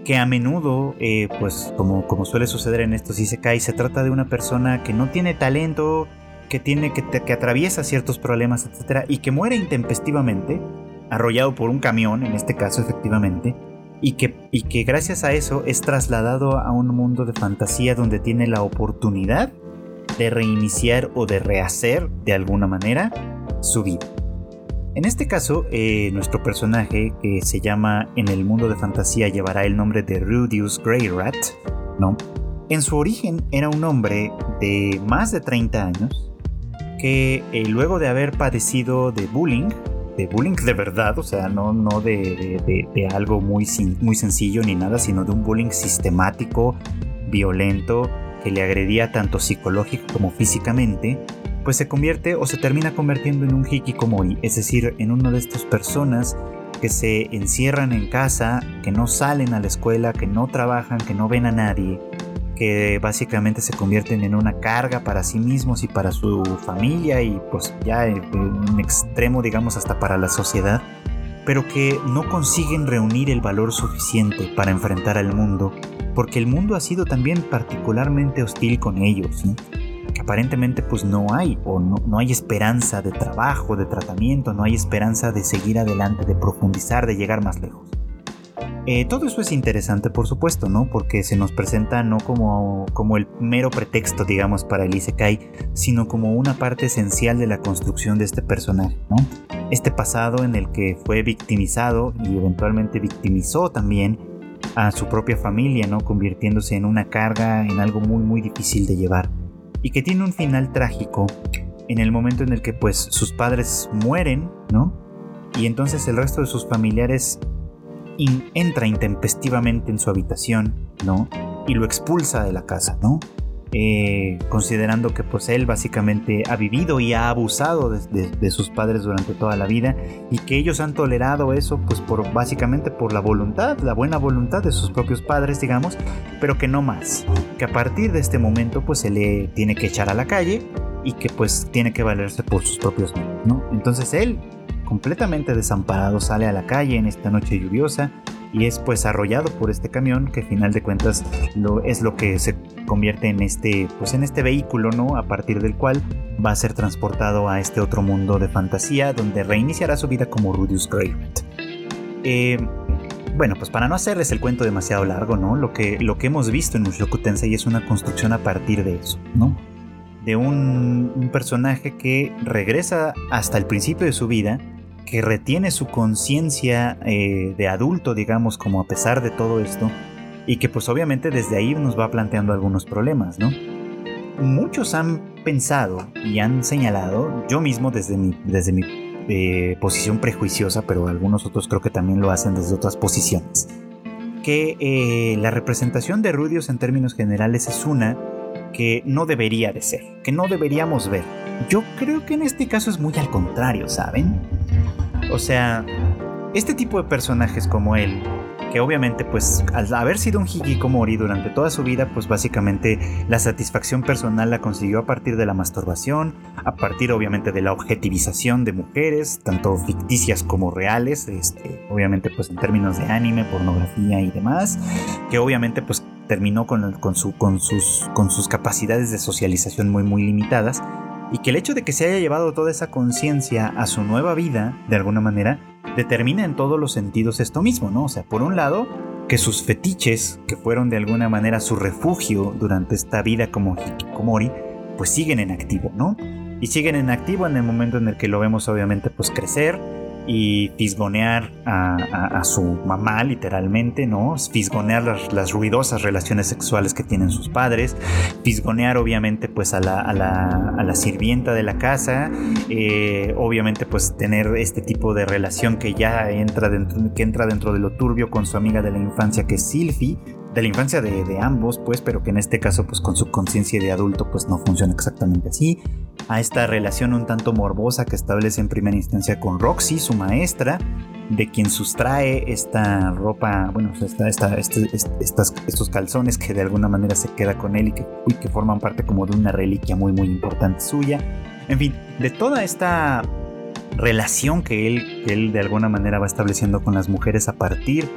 Speaker 1: Que a menudo, eh, pues como, suele suceder en estos Isekai, se trata de una persona que no tiene talento, que, tiene, que, que atraviesa ciertos problemas, etc. Y que muere intempestivamente, arrollado por un camión, en este caso efectivamente, y que, y que gracias a eso es trasladado a un mundo de fantasía donde tiene la oportunidad de reiniciar o de rehacer de alguna manera su vida. En este caso, eh, nuestro personaje, que se llama en el mundo de fantasía, llevará el nombre de Rudius Greyrat, ¿no? En su origen era un hombre de más de 30 años que eh, luego de haber padecido de bullying, de bullying de verdad, o sea, no, no de, algo muy, muy sencillo ni nada, sino de un bullying sistemático violento, que le agredía tanto psicológico como físicamente, pues se convierte o se termina convirtiendo en un hikikomori, es decir, en una de estas personas que se encierran en casa, que no salen a la escuela, que no trabajan, que no ven a nadie, que básicamente se convierten en una carga para sí mismos y para su familia y pues ya en extremo digamos hasta para la sociedad, pero que no consiguen reunir el valor suficiente para enfrentar al mundo, porque el mundo ha sido también particularmente hostil con ellos aparentemente pues no hay o no, no, hay esperanza de trabajo, de tratamiento, no hay esperanza de seguir adelante, de profundizar, de llegar más lejos. Eh, todo eso es interesante, por supuesto, ¿no? Porque se nos presenta no como, como el mero pretexto, digamos, para el Isekai, sino como una parte esencial de la construcción de este personaje, ¿no? Este pasado en el que fue victimizado y eventualmente victimizó también a su propia familia, ¿no? Convirtiéndose en una carga, en algo muy, muy difícil de llevar y que tiene un final trágico en el momento en el que pues sus padres mueren, ¿no? Y entonces el resto de sus familiares entra intempestivamente en su habitación, ¿no? Y lo expulsa de la casa, ¿no? Eh, considerando que pues él básicamente ha vivido y ha abusado de, sus padres durante toda la vida y que ellos han tolerado eso pues por básicamente por la voluntad, la buena voluntad de sus propios padres digamos, pero que no más, que a partir de este momento pues se le tiene que echar a la calle y que pues tiene que valerse por sus propios medios, ¿no? Entonces él completamente desamparado sale a la calle en esta noche lluviosa y es pues arrollado por este camión que al final de cuentas es lo que se convierte en este pues en este vehículo no a partir del cual va a ser transportado a este otro mundo de fantasía donde reiniciará su vida como Rudius Gravement eh, bueno, pues para no hacerles el cuento demasiado largo, ¿no? Lo que, lo que hemos visto en Mushoku Tensei es una construcción a partir de eso, ¿no? De un personaje que regresa hasta el principio de su vida que retiene su conciencia eh, de adulto, digamos, como a pesar de todo esto, y que pues obviamente desde ahí nos va planteando algunos problemas, ¿no? Muchos han pensado y han señalado, yo mismo desde mi, desde mi eh, posición prejuiciosa, pero algunos otros creo que también lo hacen desde otras posiciones, que eh, la representación de Rudios en términos generales es una que no debería de ser, que no deberíamos ver. Yo creo que en este caso es muy al contrario, ¿saben? O sea, este tipo de personajes como él, que obviamente pues al haber sido un hikikomori durante toda su vida, pues básicamente la satisfacción personal la consiguió a partir de la masturbación, a partir obviamente de la objetivización de mujeres, tanto ficticias como reales, este, obviamente pues en términos de anime, pornografía y demás, que obviamente pues terminó con, con, su, con, sus, con sus capacidades de socialización muy muy limitadas y que el hecho de que se haya llevado toda esa conciencia a su nueva vida, de alguna manera, determina en todos los sentidos esto mismo, ¿no? O sea, por un lado, que sus fetiches, que fueron de alguna manera su refugio durante esta vida como hikikomori, pues siguen en activo, ¿no? Y siguen en activo en el momento en el que lo vemos obviamente pues crecer, y fisgonear a, su mamá literalmente, ¿no? Fisgonear las, ruidosas relaciones sexuales que tienen sus padres, fisgonear obviamente pues a la, a la, sirvienta de la casa, eh, obviamente pues tener este tipo de relación que ya entra dentro, que entra dentro de lo turbio con su amiga de la infancia que es de la infancia de, de, ambos, pues, pero que en este caso, pues con su conciencia de adulto, pues no funciona exactamente así. A esta relación un tanto morbosa que establece en primera instancia con Roxy, su maestra, de quien sustrae esta ropa, bueno, esta, esta, este, estos calzones que de alguna manera se queda con él y que, y que forman parte como de una reliquia muy, muy importante suya. En fin, de toda esta relación que él, que él de alguna manera va estableciendo con las mujeres a partir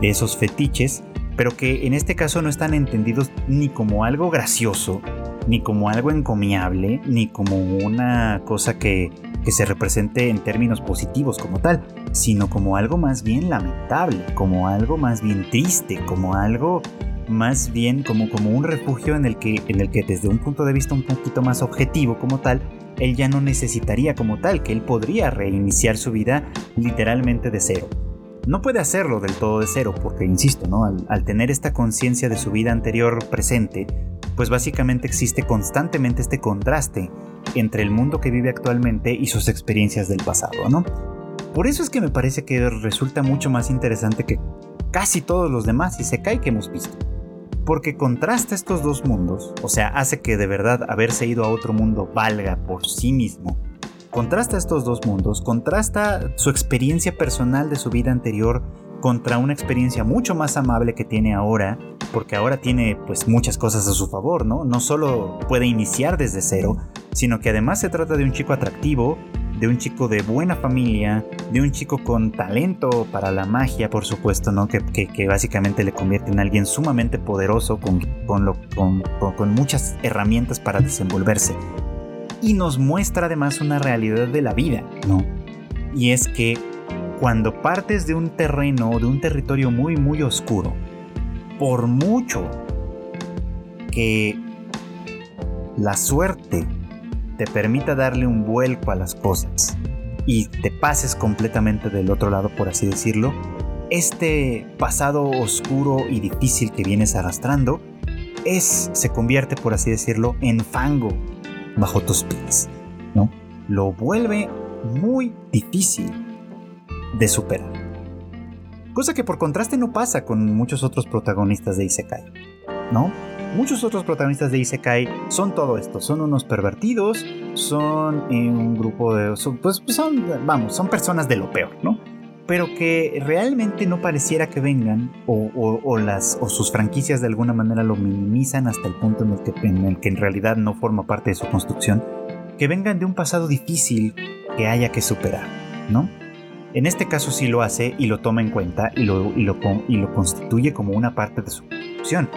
Speaker 1: de esos fetiches, pero que en este caso no están entendidos ni como algo gracioso, ni como algo encomiable, ni como una cosa que, se represente en términos positivos como tal, sino como algo más bien lamentable, como algo más bien triste, como algo más bien como, como un refugio en el, que, en el que desde un punto de vista un poquito más objetivo como tal, él ya no necesitaría como tal, que él podría reiniciar su vida literalmente de cero. No puede hacerlo del todo de cero, porque, insisto, ¿no? al, tener esta conciencia de su vida anterior presente, pues básicamente existe constantemente este contraste entre el mundo que vive actualmente y sus experiencias del pasado, ¿no? Por eso es que me parece que resulta mucho más interesante que casi todos los demás y se cae que hemos visto. porque contrasta estos dos mundos, o sea, hace que de verdad haberse ido a otro mundo valga por sí mismo. Contrasta estos dos mundos, contrasta su experiencia personal de su vida anterior contra una experiencia mucho más amable que tiene ahora, porque ahora tiene pues muchas cosas a su favor, ¿no? No solo puede iniciar desde cero, sino que además se trata de un chico atractivo, de un chico de buena familia, de un chico con talento para la magia, por supuesto, ¿no? Que, básicamente le convierte en alguien sumamente poderoso, con, con muchas herramientas para desenvolverse. Y nos muestra además una realidad de la vida, ¿no? Y es que cuando partes de un terreno o de un territorio muy, muy oscuro, por mucho que la suerte te permita darle un vuelco a las cosas y te pases completamente del otro lado, por así decirlo, este pasado oscuro y difícil que vienes arrastrando es, se convierte, por así decirlo, en fango bajo tus pies, ¿no? Lo vuelve muy difícil de superar. Cosa que por contraste no pasa con muchos otros protagonistas de Isekai, ¿no? Muchos otros protagonistas de Isekai son todo esto, son unos pervertidos, son un grupo de... pues son, vamos, son personas de lo peor, ¿no? Pero que realmente no pareciera que vengan o, las, o sus franquicias de alguna manera lo minimizan hasta el punto en el, que, en el que en realidad no forma parte de su construcción, que vengan de un pasado difícil que haya que superar, ¿no? En este caso sí lo hace y lo toma en cuenta y lo, y lo, y lo constituye como una parte de su construcción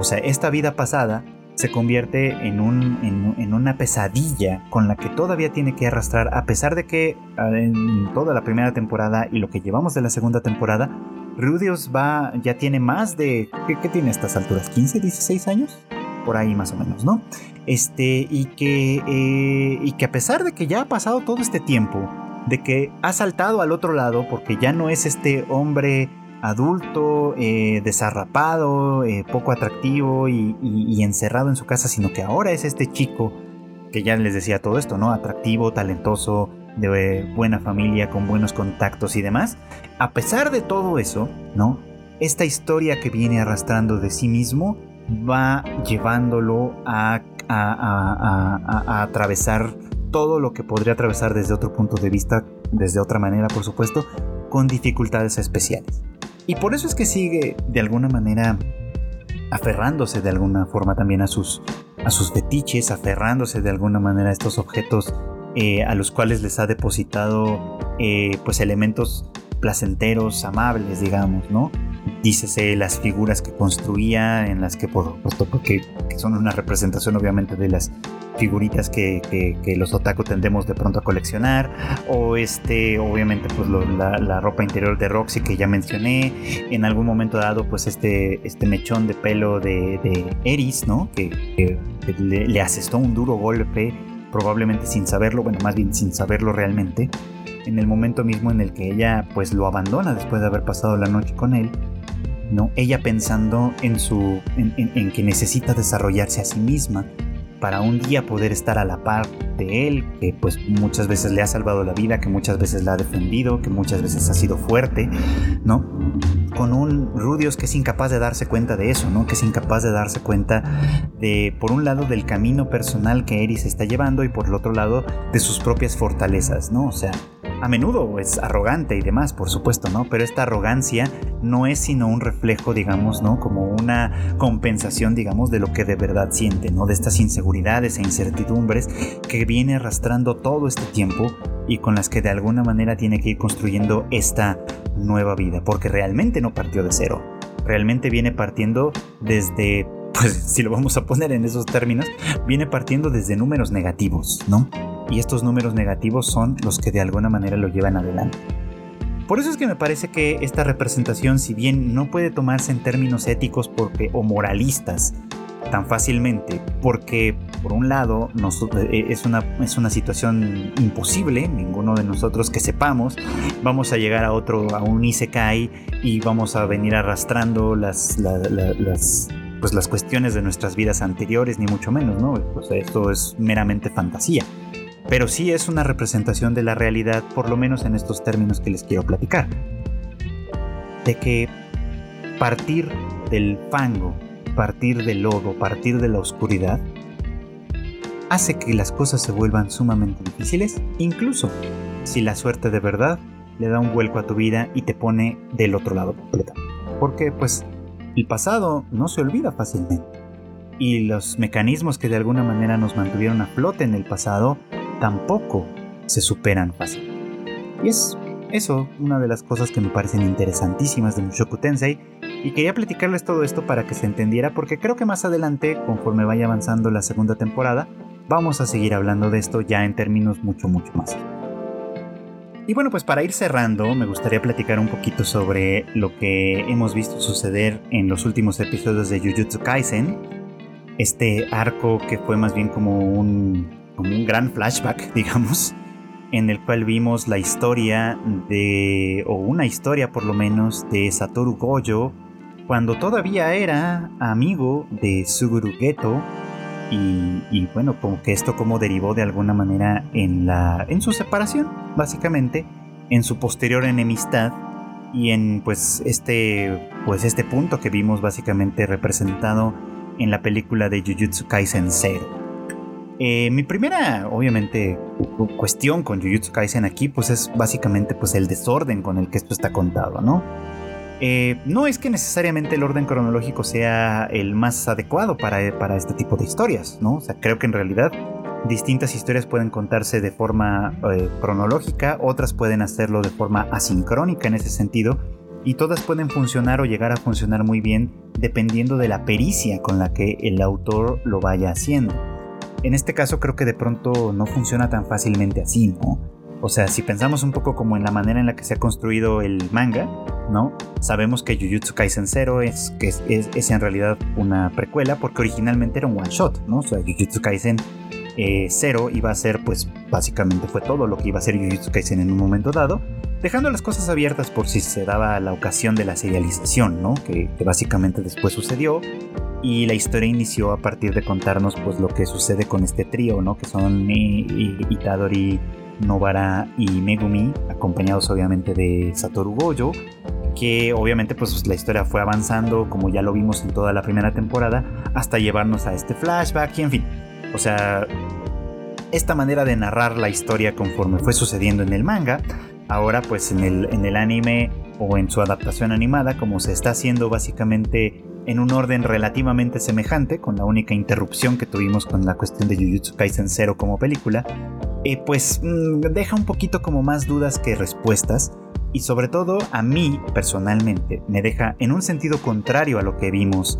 Speaker 1: o sea, esta vida pasada se convierte en, un, en, una pesadilla con la que todavía tiene que arrastrar, a pesar de que ah, en toda la primera temporada y lo que llevamos de la segunda temporada, Rudios va, ya tiene más de, ¿qué, tiene a estas alturas? ¿15, 16 años? Por ahí más o menos, ¿no? Este, y que, eh, y que a pesar de que ya ha pasado todo este tiempo, de que ha saltado al otro lado, porque ya no es este hombre adulto, eh, desarrapado, eh, poco atractivo y, encerrado en su casa, sino que ahora es este chico que ya les decía todo esto, ¿no? Atractivo, talentoso, de buena familia, con buenos contactos y demás. A pesar de todo eso, ¿no? Esta historia que viene arrastrando de sí mismo va llevándolo a, a atravesar todo lo que podría atravesar desde otro punto de vista, desde otra manera, por supuesto, con dificultades especiales. Y por eso es que sigue de alguna manera aferrándose de alguna forma también a sus, a sus fetiches, aferrándose de alguna manera a estos objetos eh, a los cuales les ha depositado eh, pues elementos placenteros, amables, digamos, ¿no? Dícese las figuras que construía, en las que por son una representación obviamente de las figuritas que, los otaku tendemos de pronto a coleccionar, o este, obviamente pues la, ropa interior de Roxy que ya mencioné, en algún momento dado pues este, este mechón de pelo de, Eris, ¿no? Que, le, le asestó un duro golpe, probablemente sin saberlo, bueno, más bien sin saberlo realmente, en el momento mismo en el que ella pues lo abandona después de haber pasado la noche con él, ¿no? Ella pensando en su en, que necesita desarrollarse a sí misma para un día poder estar a la par de él, que pues muchas veces le ha salvado la vida, que muchas veces la ha defendido, que muchas veces ha sido fuerte, ¿no? Con un Rudios que es incapaz de darse cuenta de eso, ¿no? Que es incapaz de darse cuenta de, por un lado, del camino personal que Eris está llevando y por el otro lado, de sus propias fortalezas, ¿no? O sea, a menudo es arrogante y demás, por supuesto, ¿no? Pero esta arrogancia no es sino un reflejo, digamos, ¿no? Como una compensación, digamos, de lo que de verdad siente, ¿no? De estas inseguridades e incertidumbres que viene arrastrando todo este tiempo y con las que de alguna manera tiene que ir construyendo esta nueva vida, porque realmente no partió de cero, realmente viene partiendo desde pues si lo vamos a poner en esos términos, viene partiendo desde números negativos, ¿no? y estos números negativos son los que de alguna manera lo llevan adelante. Por eso es que me parece que esta representación, si bien no puede tomarse en términos éticos porque, o moralistas tan fácilmente, porque por un lado eh, es, una, es una situación imposible, ninguno de nosotros que sepamos vamos a llegar a otro, a un Isekai y vamos a venir arrastrando las, las, pues las cuestiones de nuestras vidas anteriores, ni mucho menos, ¿no? Pues esto es meramente fantasía pero sí es una representación de la realidad, por lo menos en estos términos que les quiero platicar. De que partir del fango partir del lodo, partir de la oscuridad, hace que las cosas se vuelvan sumamente difíciles, incluso si la suerte de verdad le da un vuelco a tu vida y te pone del otro lado completamente. Porque pues el pasado no se olvida fácilmente. Y los mecanismos que de alguna manera nos mantuvieron a flote en el pasado tampoco se superan fácilmente. Y es eso una de las cosas que me parecen interesantísimas de Mushoku Tensei. Y quería platicarles todo esto para que se entendiera porque creo que más adelante, conforme vaya avanzando la segunda temporada, vamos a seguir hablando de esto ya en términos mucho, mucho más. Y bueno, pues para ir cerrando, me gustaría platicar un poquito sobre lo que hemos visto suceder en los últimos episodios de Jujutsu Kaisen. Este arco que fue más bien como un, como un gran flashback, digamos, en el cual vimos la historia de, o una historia por lo menos, de Satoru Gojo, cuando todavía era amigo de Suguru Geto y, bueno, como que esto como derivó de alguna manera en, la, en su separación, básicamente, en su posterior enemistad y en pues este, pues este punto que vimos básicamente representado en la película de Jujutsu Kaisen Zero. Eh, mi primera, obviamente, cuestión con Jujutsu Kaisen aquí, pues es básicamente pues el desorden con el que esto está contado, ¿no? Eh, no es que necesariamente el orden cronológico sea el más adecuado para, para este tipo de historias, ¿no? O sea, creo que en realidad distintas historias pueden contarse de forma eh, cronológica, otras pueden hacerlo de forma asincrónica en ese sentido, y todas pueden funcionar o llegar a funcionar muy bien dependiendo de la pericia con la que el autor lo vaya haciendo. En este caso creo que de pronto no funciona tan fácilmente así, ¿no? O sea, si pensamos un poco como en la manera en la que se ha construido el manga, ¿no? Sabemos que Jujutsu Kaisen Zero es, que es, en realidad una precuela porque originalmente era un one shot, ¿no? O sea, Jujutsu Kaisen eh, Zero iba a ser, pues básicamente fue todo lo que iba a ser Jujutsu Kaisen en un momento dado, dejando las cosas abiertas por si se daba la ocasión de la serialización, ¿no? Que, básicamente después sucedió y la historia inició a partir de contarnos pues lo que sucede con este trío, ¿no? Que son Itadori Nobara y Megumi, acompañados obviamente de Satoru Gojo, que obviamente pues la historia fue avanzando como ya lo vimos en toda la primera temporada hasta llevarnos a este flashback y en fin, o sea, esta manera de narrar la historia conforme fue sucediendo en el manga, ahora pues en el, en el anime o en su adaptación animada, como se está haciendo básicamente en un orden relativamente semejante, con la única interrupción que tuvimos con la cuestión de Jujutsu Kaisen Zero como película, eh, pues mm, deja un poquito como más dudas que respuestas y sobre todo a mí personalmente me deja en un sentido contrario a lo que vimos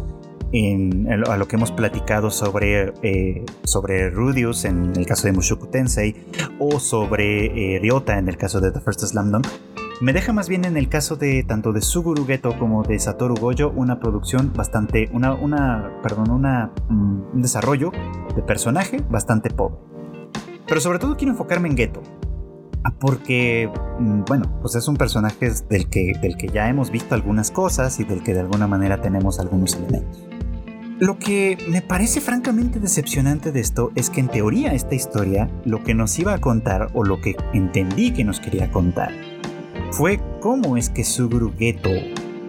Speaker 1: a lo que hemos platicado sobre, eh, sobre Rudius en el caso de Mushoku Tensei o sobre eh, Ryota en el caso de The First Slam Dunk. Me deja más bien en el caso de tanto de Suguru Geto como de Satoru Gojo una producción bastante una una perdón una mm, un desarrollo de personaje bastante pobre pero sobre todo quiero enfocarme en Geto. Ah, porque, mm, bueno, pues es un personaje del que, del que ya hemos visto algunas cosas y del que de alguna manera tenemos algunos elementos. Lo que me parece francamente decepcionante de esto es que en teoría esta historia lo que nos iba a contar o lo que entendí que nos quería contar fue cómo es que Suguru Geto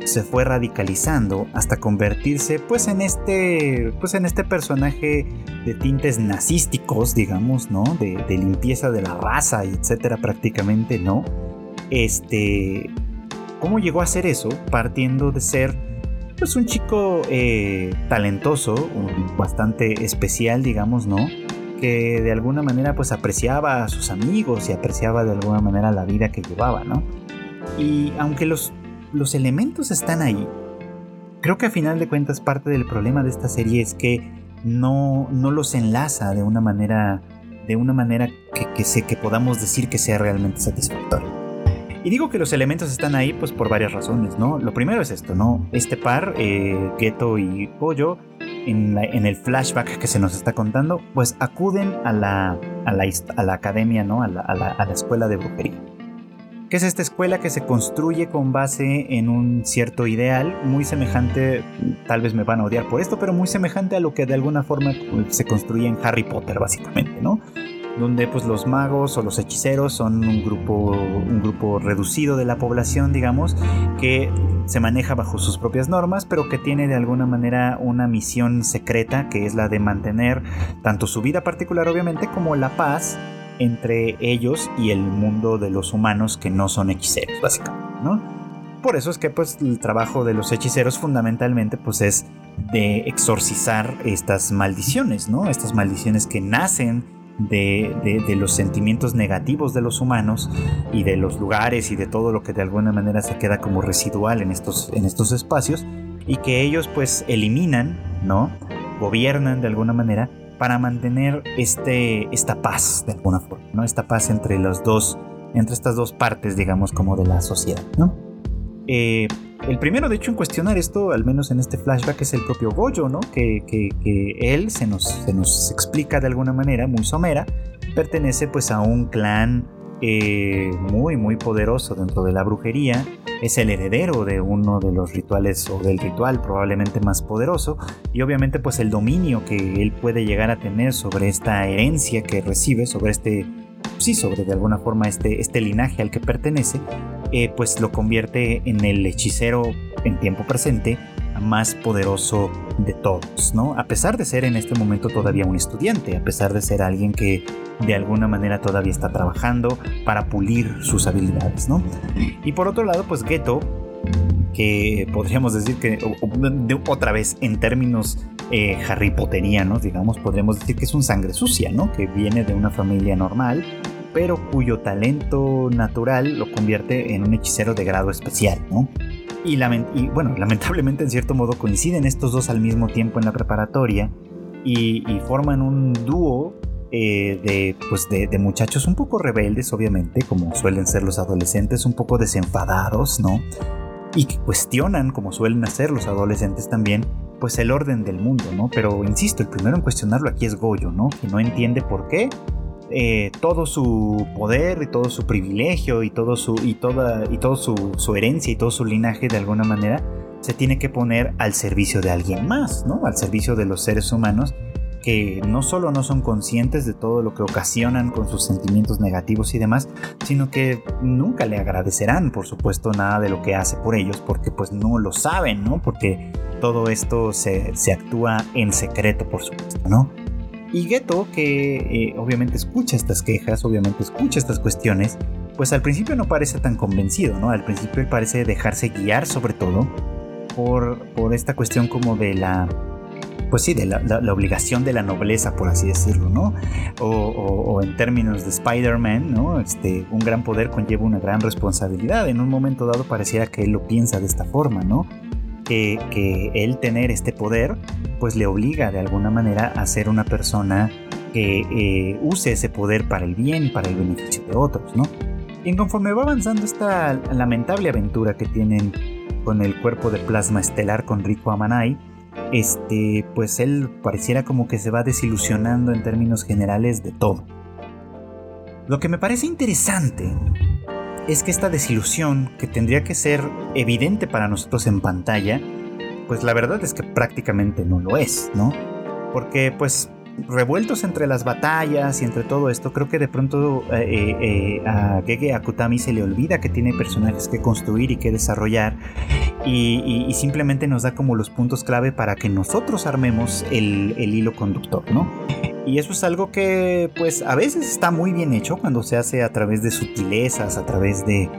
Speaker 1: se fue radicalizando hasta convertirse pues en este pues en este personaje de tintes nazísticos digamos no de, limpieza de la raza etcétera prácticamente no este cómo llegó a hacer eso partiendo de ser pues un chico eh, talentoso bastante especial digamos no que de alguna manera pues apreciaba a sus amigos y apreciaba de alguna manera la vida que llevaba no y aunque los los elementos están ahí. Creo que a final de cuentas parte del problema de esta serie es que no, no los enlaza de una manera, de una manera que, que podamos decir que sea realmente satisfactorio. Y digo que los elementos están ahí pues por varias razones, ¿no? Lo primero es esto, ¿no? Este par, eh, Geto y Pollo, en, en, el flashback que se nos está contando, pues acuden a la, a la, a la academia, ¿no? A la, a la escuela de brujería que es esta escuela que se construye con base en un cierto ideal, muy semejante, tal vez me van a odiar por esto, pero muy semejante a lo que de alguna forma se construye en Harry Potter, básicamente, ¿no? donde pues los magos o los hechiceros son un grupo, un grupo reducido de la población, digamos, que se maneja bajo sus propias normas, pero que tiene de alguna manera una misión secreta que es la de mantener tanto su vida particular obviamente como la paz entre ellos y el mundo de los humanos que no son hechiceros, básicamente, ¿no? Por eso es que pues el trabajo de los hechiceros fundamentalmente pues es de exorcizar estas maldiciones, ¿no? Estas maldiciones que nacen de, los sentimientos negativos de los humanos y de los lugares y de todo lo que de alguna manera se queda como residual en estos, en estos espacios y que ellos pues eliminan, ¿no? Gobiernan de alguna manera para mantener este, esta paz de alguna forma, ¿no? Esta paz entre los dos, entre estas dos partes, digamos, como de la sociedad, ¿no? Eh, el primero, de hecho, en cuestionar esto, al menos en este flashback, es el propio Goyo, ¿no? Que, él se nos, se nos, explica de alguna manera, muy somera, pertenece pues a un clan eh, muy, muy poderoso dentro de la brujería. Es el heredero de uno de los rituales o del ritual probablemente más poderoso. Y obviamente pues el dominio que él puede llegar a tener sobre esta herencia que recibe, sobre este sí, sobre de alguna forma este, este linaje al que pertenece, eh, pues lo convierte en el hechicero en tiempo presente más poderoso de todos, ¿no? A pesar de ser en este momento todavía un estudiante, a pesar de ser alguien que de alguna manera todavía está trabajando para pulir sus habilidades, ¿no? Y por otro lado, pues Geto, que podríamos decir que otra vez en términos eh, Harry Potterianos, digamos, podríamos decir que es un sangre sucia, ¿no? Que viene de una familia normal, pero cuyo talento natural lo convierte en un hechicero de grado especial, ¿no? Y, bueno, lamentablemente en cierto modo coinciden estos dos al mismo tiempo en la preparatoria y, forman un dúo eh, de, pues de, de, muchachos un poco rebeldes, obviamente, como suelen ser los adolescentes, un poco desenfadados, ¿no? Y que cuestionan, como suelen hacer los adolescentes también, pues el orden del mundo, ¿no? Pero insisto, el primero en cuestionarlo aquí es Goyo, ¿no? Que no entiende por qué eh, todo su poder y todo su privilegio y todo su y toda y todo su, herencia y todo su linaje de alguna manera se tiene que poner al servicio de alguien más, ¿no? Al servicio de los seres humanos que no solo no son conscientes de todo lo que ocasionan con sus sentimientos negativos y demás, sino que nunca le agradecerán, por supuesto, nada de lo que hace por ellos, porque pues no lo saben, ¿no? Porque todo esto se, se actúa en secreto, por supuesto, ¿no? Y Geto, que eh, obviamente escucha estas quejas, obviamente escucha estas cuestiones, pues al principio no parece tan convencido, ¿no? Al principio él parece dejarse guiar sobre todo por, por esta cuestión como de la, pues sí, de la, obligación de la nobleza, por así decirlo, ¿no? O, o en términos de Spider-Man, ¿no? Este, un gran poder conlleva una gran responsabilidad. En un momento dado pareciera que él lo piensa de esta forma, ¿no? Que, él tener este poder pues le obliga de alguna manera a ser una persona que eh, use ese poder para el bien, para el beneficio de otros, ¿no? Y conforme va avanzando esta lamentable aventura que tienen con el cuerpo de plasma estelar con Rico Amanai, este, pues él pareciera como que se va desilusionando en términos generales de todo. Lo que me parece interesante es que esta desilusión, que tendría que ser evidente para nosotros en pantalla, pues la verdad es que prácticamente no lo es, ¿no? Porque pues revueltos entre las batallas y entre todo esto, creo que de pronto eh, eh, eh, a Gege Akutami se le olvida que tiene personajes que construir y que desarrollar y, simplemente nos da como los puntos clave para que nosotros armemos el, el hilo conductor, ¿no? Y eso es algo que pues a veces está muy bien hecho cuando se hace a través de sutilezas, a través de,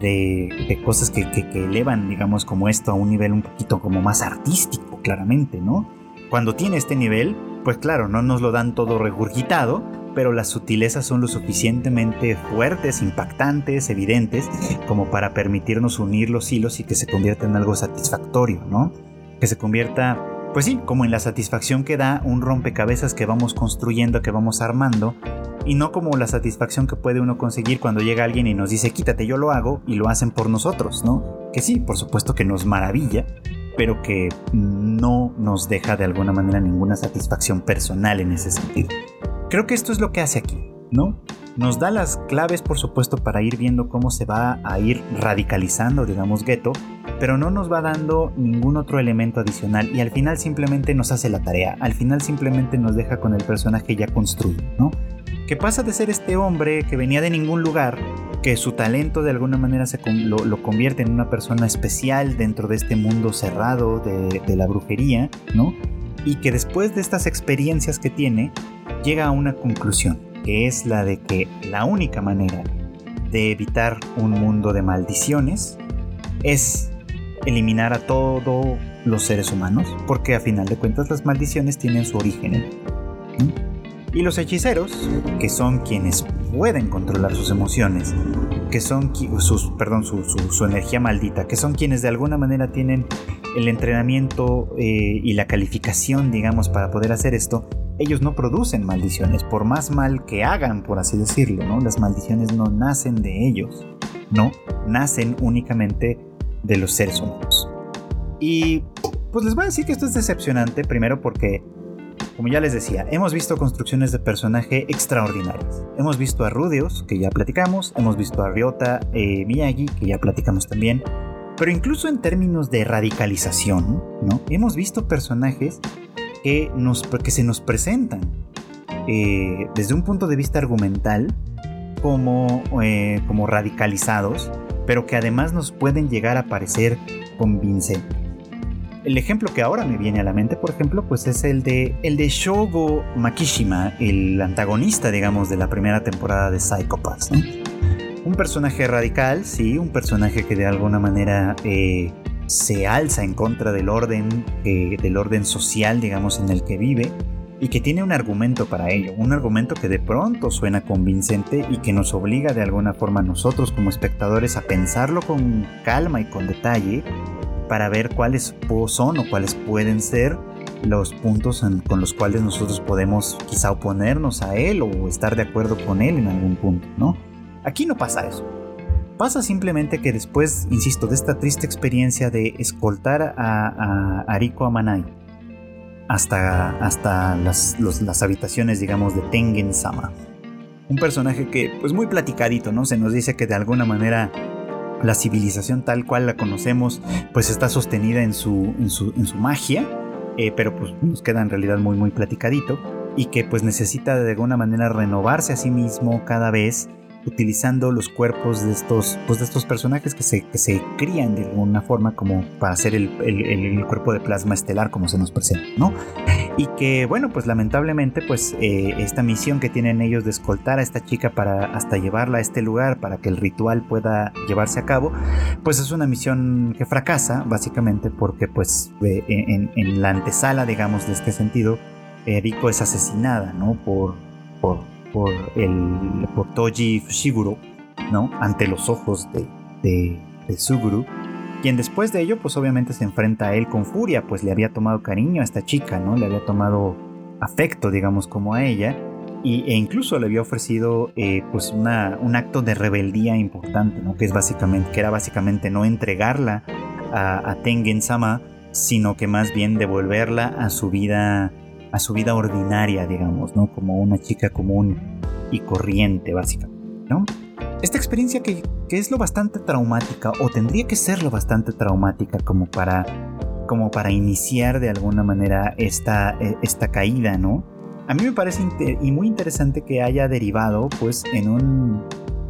Speaker 1: de, cosas que, elevan, digamos, como esto a un nivel un poquito como más artístico, claramente, ¿no? Cuando tiene este nivel, pues claro, no nos lo dan todo regurgitado, pero las sutilezas son lo suficientemente fuertes, impactantes, evidentes, como para permitirnos unir los hilos y que se convierta en algo satisfactorio, ¿no? Que se convierta pues sí, como en la satisfacción que da un rompecabezas que vamos construyendo, que vamos armando, y no como la satisfacción que puede uno conseguir cuando llega alguien y nos dice quítate, yo lo hago, y lo hacen por nosotros, ¿no? Que sí, por supuesto que nos maravilla, pero que no nos deja de alguna manera ninguna satisfacción personal en ese sentido. Creo que esto es lo que hace aquí, ¿no? nos da las claves, por supuesto, para ir viendo cómo se va a ir radicalizando, digamos, Ghetto, pero no nos va dando ningún otro elemento adicional y al final simplemente nos hace la tarea, al final simplemente nos deja con el personaje ya construido, ¿no? Que pasa de ser este hombre que venía de ningún lugar, que su talento de alguna manera se lo, convierte en una persona especial dentro de este mundo cerrado de, de la brujería, ¿no? Y que después de estas experiencias que tiene, llega a una conclusión, que es la de que la única manera de evitar un mundo de maldiciones es eliminar a todos los seres humanos, porque a final de cuentas las maldiciones tienen su origen. Y los hechiceros, que son quienes pueden controlar sus emociones, que son sus, perdón, su, energía maldita, que son quienes de alguna manera tienen el entrenamiento eh, y la calificación, digamos, para poder hacer esto, ellos no producen maldiciones, por más mal que hagan, por así decirlo, ¿no? Las maldiciones no nacen de ellos, no, nacen únicamente de los seres humanos. Y pues les voy a decir que esto es decepcionante, primero porque, como ya les decía, hemos visto construcciones de personaje extraordinarias. Hemos visto a Rudeus, que ya platicamos, hemos visto a Ryota eh, Miyagi, que ya platicamos también, pero incluso en términos de radicalización, ¿no? Hemos visto personajes que, nos, que se nos presentan eh, desde un punto de vista argumental como, eh, como radicalizados pero que además nos pueden llegar a parecer convincentes. El ejemplo que ahora me viene a la mente, por ejemplo, pues es el de, el de Shogo Makishima, el antagonista, digamos, de la primera temporada de Psychopaths. Un personaje radical, sí, un personaje que de alguna manera eh, se alza en contra del orden, eh, del orden social, digamos, en el que vive, y que tiene un argumento para ello, un argumento que de pronto suena convincente y que nos obliga de alguna forma a nosotros como espectadores a pensarlo con calma y con detalle para ver cuáles son o cuáles pueden ser los puntos con los cuales nosotros podemos quizá oponernos a él o estar de acuerdo con él en algún punto, ¿no? Aquí no pasa eso. Pasa simplemente que después, insisto, de esta triste experiencia de escoltar a, Ariko Amanai, hasta, hasta las, habitaciones, digamos, de Tengen-sama. Un personaje que, pues muy platicadito, ¿no? Se nos dice que de alguna manera la civilización tal cual la conocemos, pues está sostenida en su, en su, en su magia, eh, pero pues nos queda en realidad muy, muy platicadito, y que pues necesita de alguna manera renovarse a sí mismo cada vez utilizando los cuerpos de estos, pues de estos personajes que se, que se crían de alguna forma como para hacer el, el, cuerpo de plasma estelar como se nos presenta, ¿no? Y que, bueno, pues lamentablemente, pues eh, esta misión que tienen ellos de escoltar a esta chica para hasta llevarla a este lugar para que el ritual pueda llevarse a cabo, pues es una misión que fracasa, básicamente porque pues en, en, la antesala, digamos, de este sentido, Eriko es asesinada, ¿no? Por por el por Toji Fushiguro, ¿no? Ante los ojos de, de, Suguru, quien después de ello, pues obviamente se enfrenta a él con furia, pues le había tomado cariño a esta chica, ¿no? Le había tomado afecto, digamos, como a ella, y, e incluso le había ofrecido, eh, pues, una, un acto de rebeldía importante, ¿no? Que es básicamente, que era básicamente no entregarla a, a Tengen-sama, sino que más bien devolverla a su vida a su vida ordinaria, digamos, ¿no? Como una chica común y corriente, básicamente, ¿no? Esta experiencia que, es lo bastante traumática, o tendría que ser lo bastante traumática como para, como para iniciar de alguna manera esta, e, esta caída, ¿no? A mí me parece y muy interesante que haya derivado, pues, en un,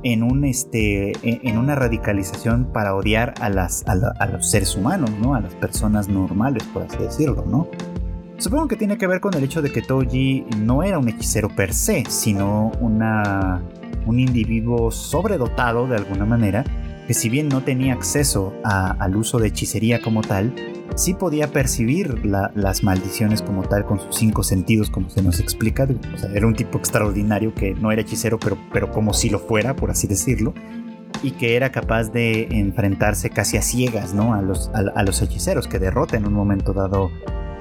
Speaker 1: en un este e, en una radicalización para odiar a las a, los seres humanos no a las personas normales por así decirlo no Supongo que tiene que ver con el hecho de que Toji no era un hechicero per se, sino una, un individuo sobredotado de alguna manera, que si bien no tenía acceso al uso de hechicería como tal, sí podía percibir las maldiciones como tal con sus cinco sentidos, como se nos explica. O era un tipo extraordinario que no era hechicero, pero, pero como si lo fuera, por así decirlo y que era capaz de enfrentarse casi a ciegas ¿no? a, los, a los hechiceros, que derrota en un momento dado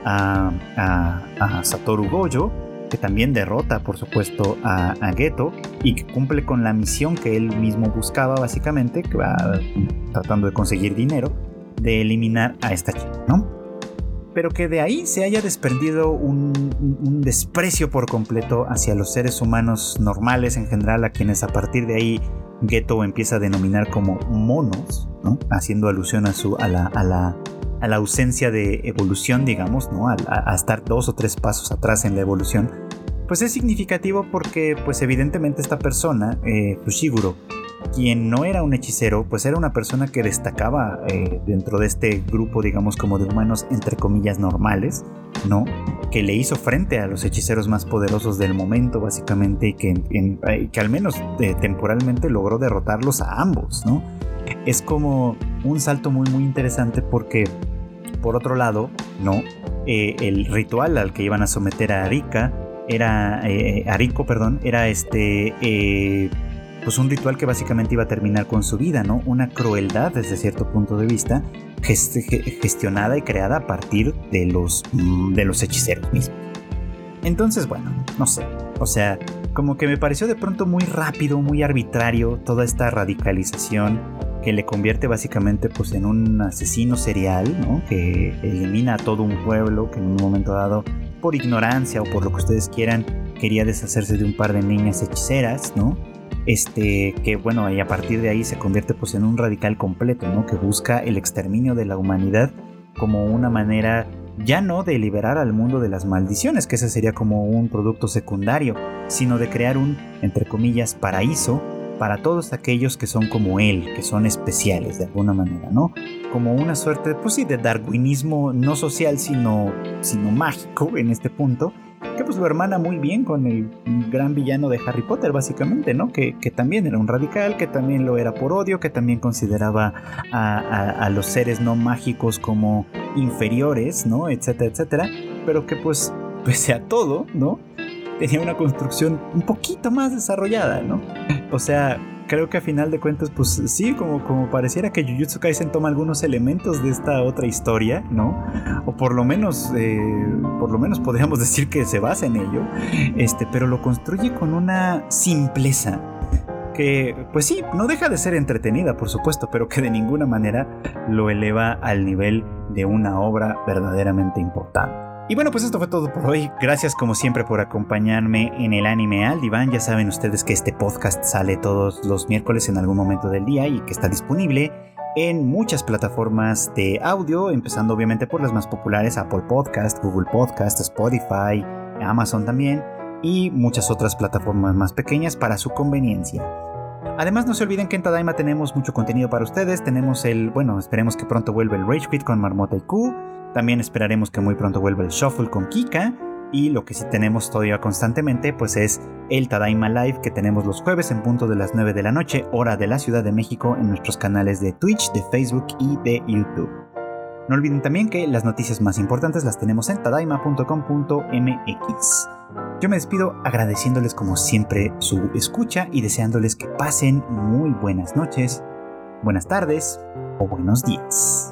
Speaker 1: a, Satoru Gojo, que también derrota, por supuesto, a, Geto y que cumple con la misión que él mismo buscaba, básicamente, que va tratando de conseguir dinero, de eliminar a esta chica, ¿no? pero que de ahí se haya desprendido un, desprecio por completo hacia los seres humanos normales en general, a quienes a partir de ahí Ghetto empieza a denominar como monos, haciendo alusión a, su, a, a, la, a la ausencia de evolución, digamos, ¿no? a, estar dos o tres pasos atrás en la evolución, pues es significativo porque pues evidentemente esta persona, eh, Fushiguro, quien no era un hechicero, pues era una persona que destacaba eh, dentro de este grupo, digamos, como de humanos entre comillas normales, ¿no? Que le hizo frente a los hechiceros más poderosos del momento, básicamente, y que, que al menos eh, temporalmente logró derrotarlos a ambos, ¿no? Es como un salto muy, muy interesante porque, por otro lado, ¿no? el ritual al que iban a someter a Arika era, Ariko, perdón, era este pues un ritual que básicamente iba a terminar con su vida, ¿no? Una crueldad desde cierto punto de vista, gestionada y creada a partir de los, mm, de los hechiceros mismos. Entonces, bueno, no sé, o sea, como que me pareció de pronto muy rápido, muy arbitrario toda esta radicalización que le convierte básicamente pues en un asesino serial, ¿no? Que elimina a todo un pueblo que en un momento dado, por ignorancia o por lo que ustedes quieran, quería deshacerse de un par de niñas hechiceras, ¿no? este, que bueno, y a partir de ahí se convierte pues en un radical completo, ¿no? Que busca el exterminio de la humanidad como una manera ya no de liberar al mundo de las maldiciones, que ese sería como un producto secundario, sino de crear un, entre comillas, paraíso para todos aquellos que son como él, que son especiales de alguna manera, ¿no? Como una suerte, pues sí, de darwinismo no social, sino, sino mágico en este punto, que pues lo hermana muy bien con el gran villano de Harry Potter, básicamente, ¿no? Que, también era un radical, que también lo era por odio, que también consideraba a, los seres no mágicos como inferiores, ¿no? Etcétera, etcétera. Pero que pues, pese a todo, ¿no? Tenía una construcción un poquito más desarrollada, ¿no? O sea, creo que a final de cuentas, pues sí, como, como pareciera que Jujutsu Kaisen toma algunos elementos de esta otra historia, ¿no? O por lo menos, eh, por lo menos podríamos decir que se basa en ello, este, pero lo construye con una simpleza que, pues sí, no deja de ser entretenida, por supuesto, pero que de ninguna manera lo eleva al nivel de una obra verdaderamente importante. Y bueno, pues esto fue todo por hoy. Gracias como siempre por acompañarme en el anime al diván. Ya saben ustedes que este podcast sale todos los miércoles en algún momento del día y que está disponible en muchas plataformas de audio, empezando obviamente por las más populares, Apple Podcast, Google Podcast, Spotify, Amazon también y muchas otras plataformas más pequeñas para su conveniencia. Además, no se olviden que en Tadaima tenemos mucho contenido para ustedes. Tenemos el, bueno, esperemos que pronto vuelva el Rage Quit con Marmota y Q. También esperaremos que muy pronto vuelva el Shuffle con Kika. Y lo que sí tenemos todavía constantemente, pues es el Tadaima Live que tenemos los jueves en punto de las 9 de la noche, hora de la Ciudad de México, en nuestros canales de Twitch, de Facebook y de YouTube. No olviden también que las noticias más importantes las tenemos en tadaima.com.mx. Yo me despido agradeciéndoles como siempre su escucha y deseándoles que pasen muy buenas noches, buenas tardes o buenos días.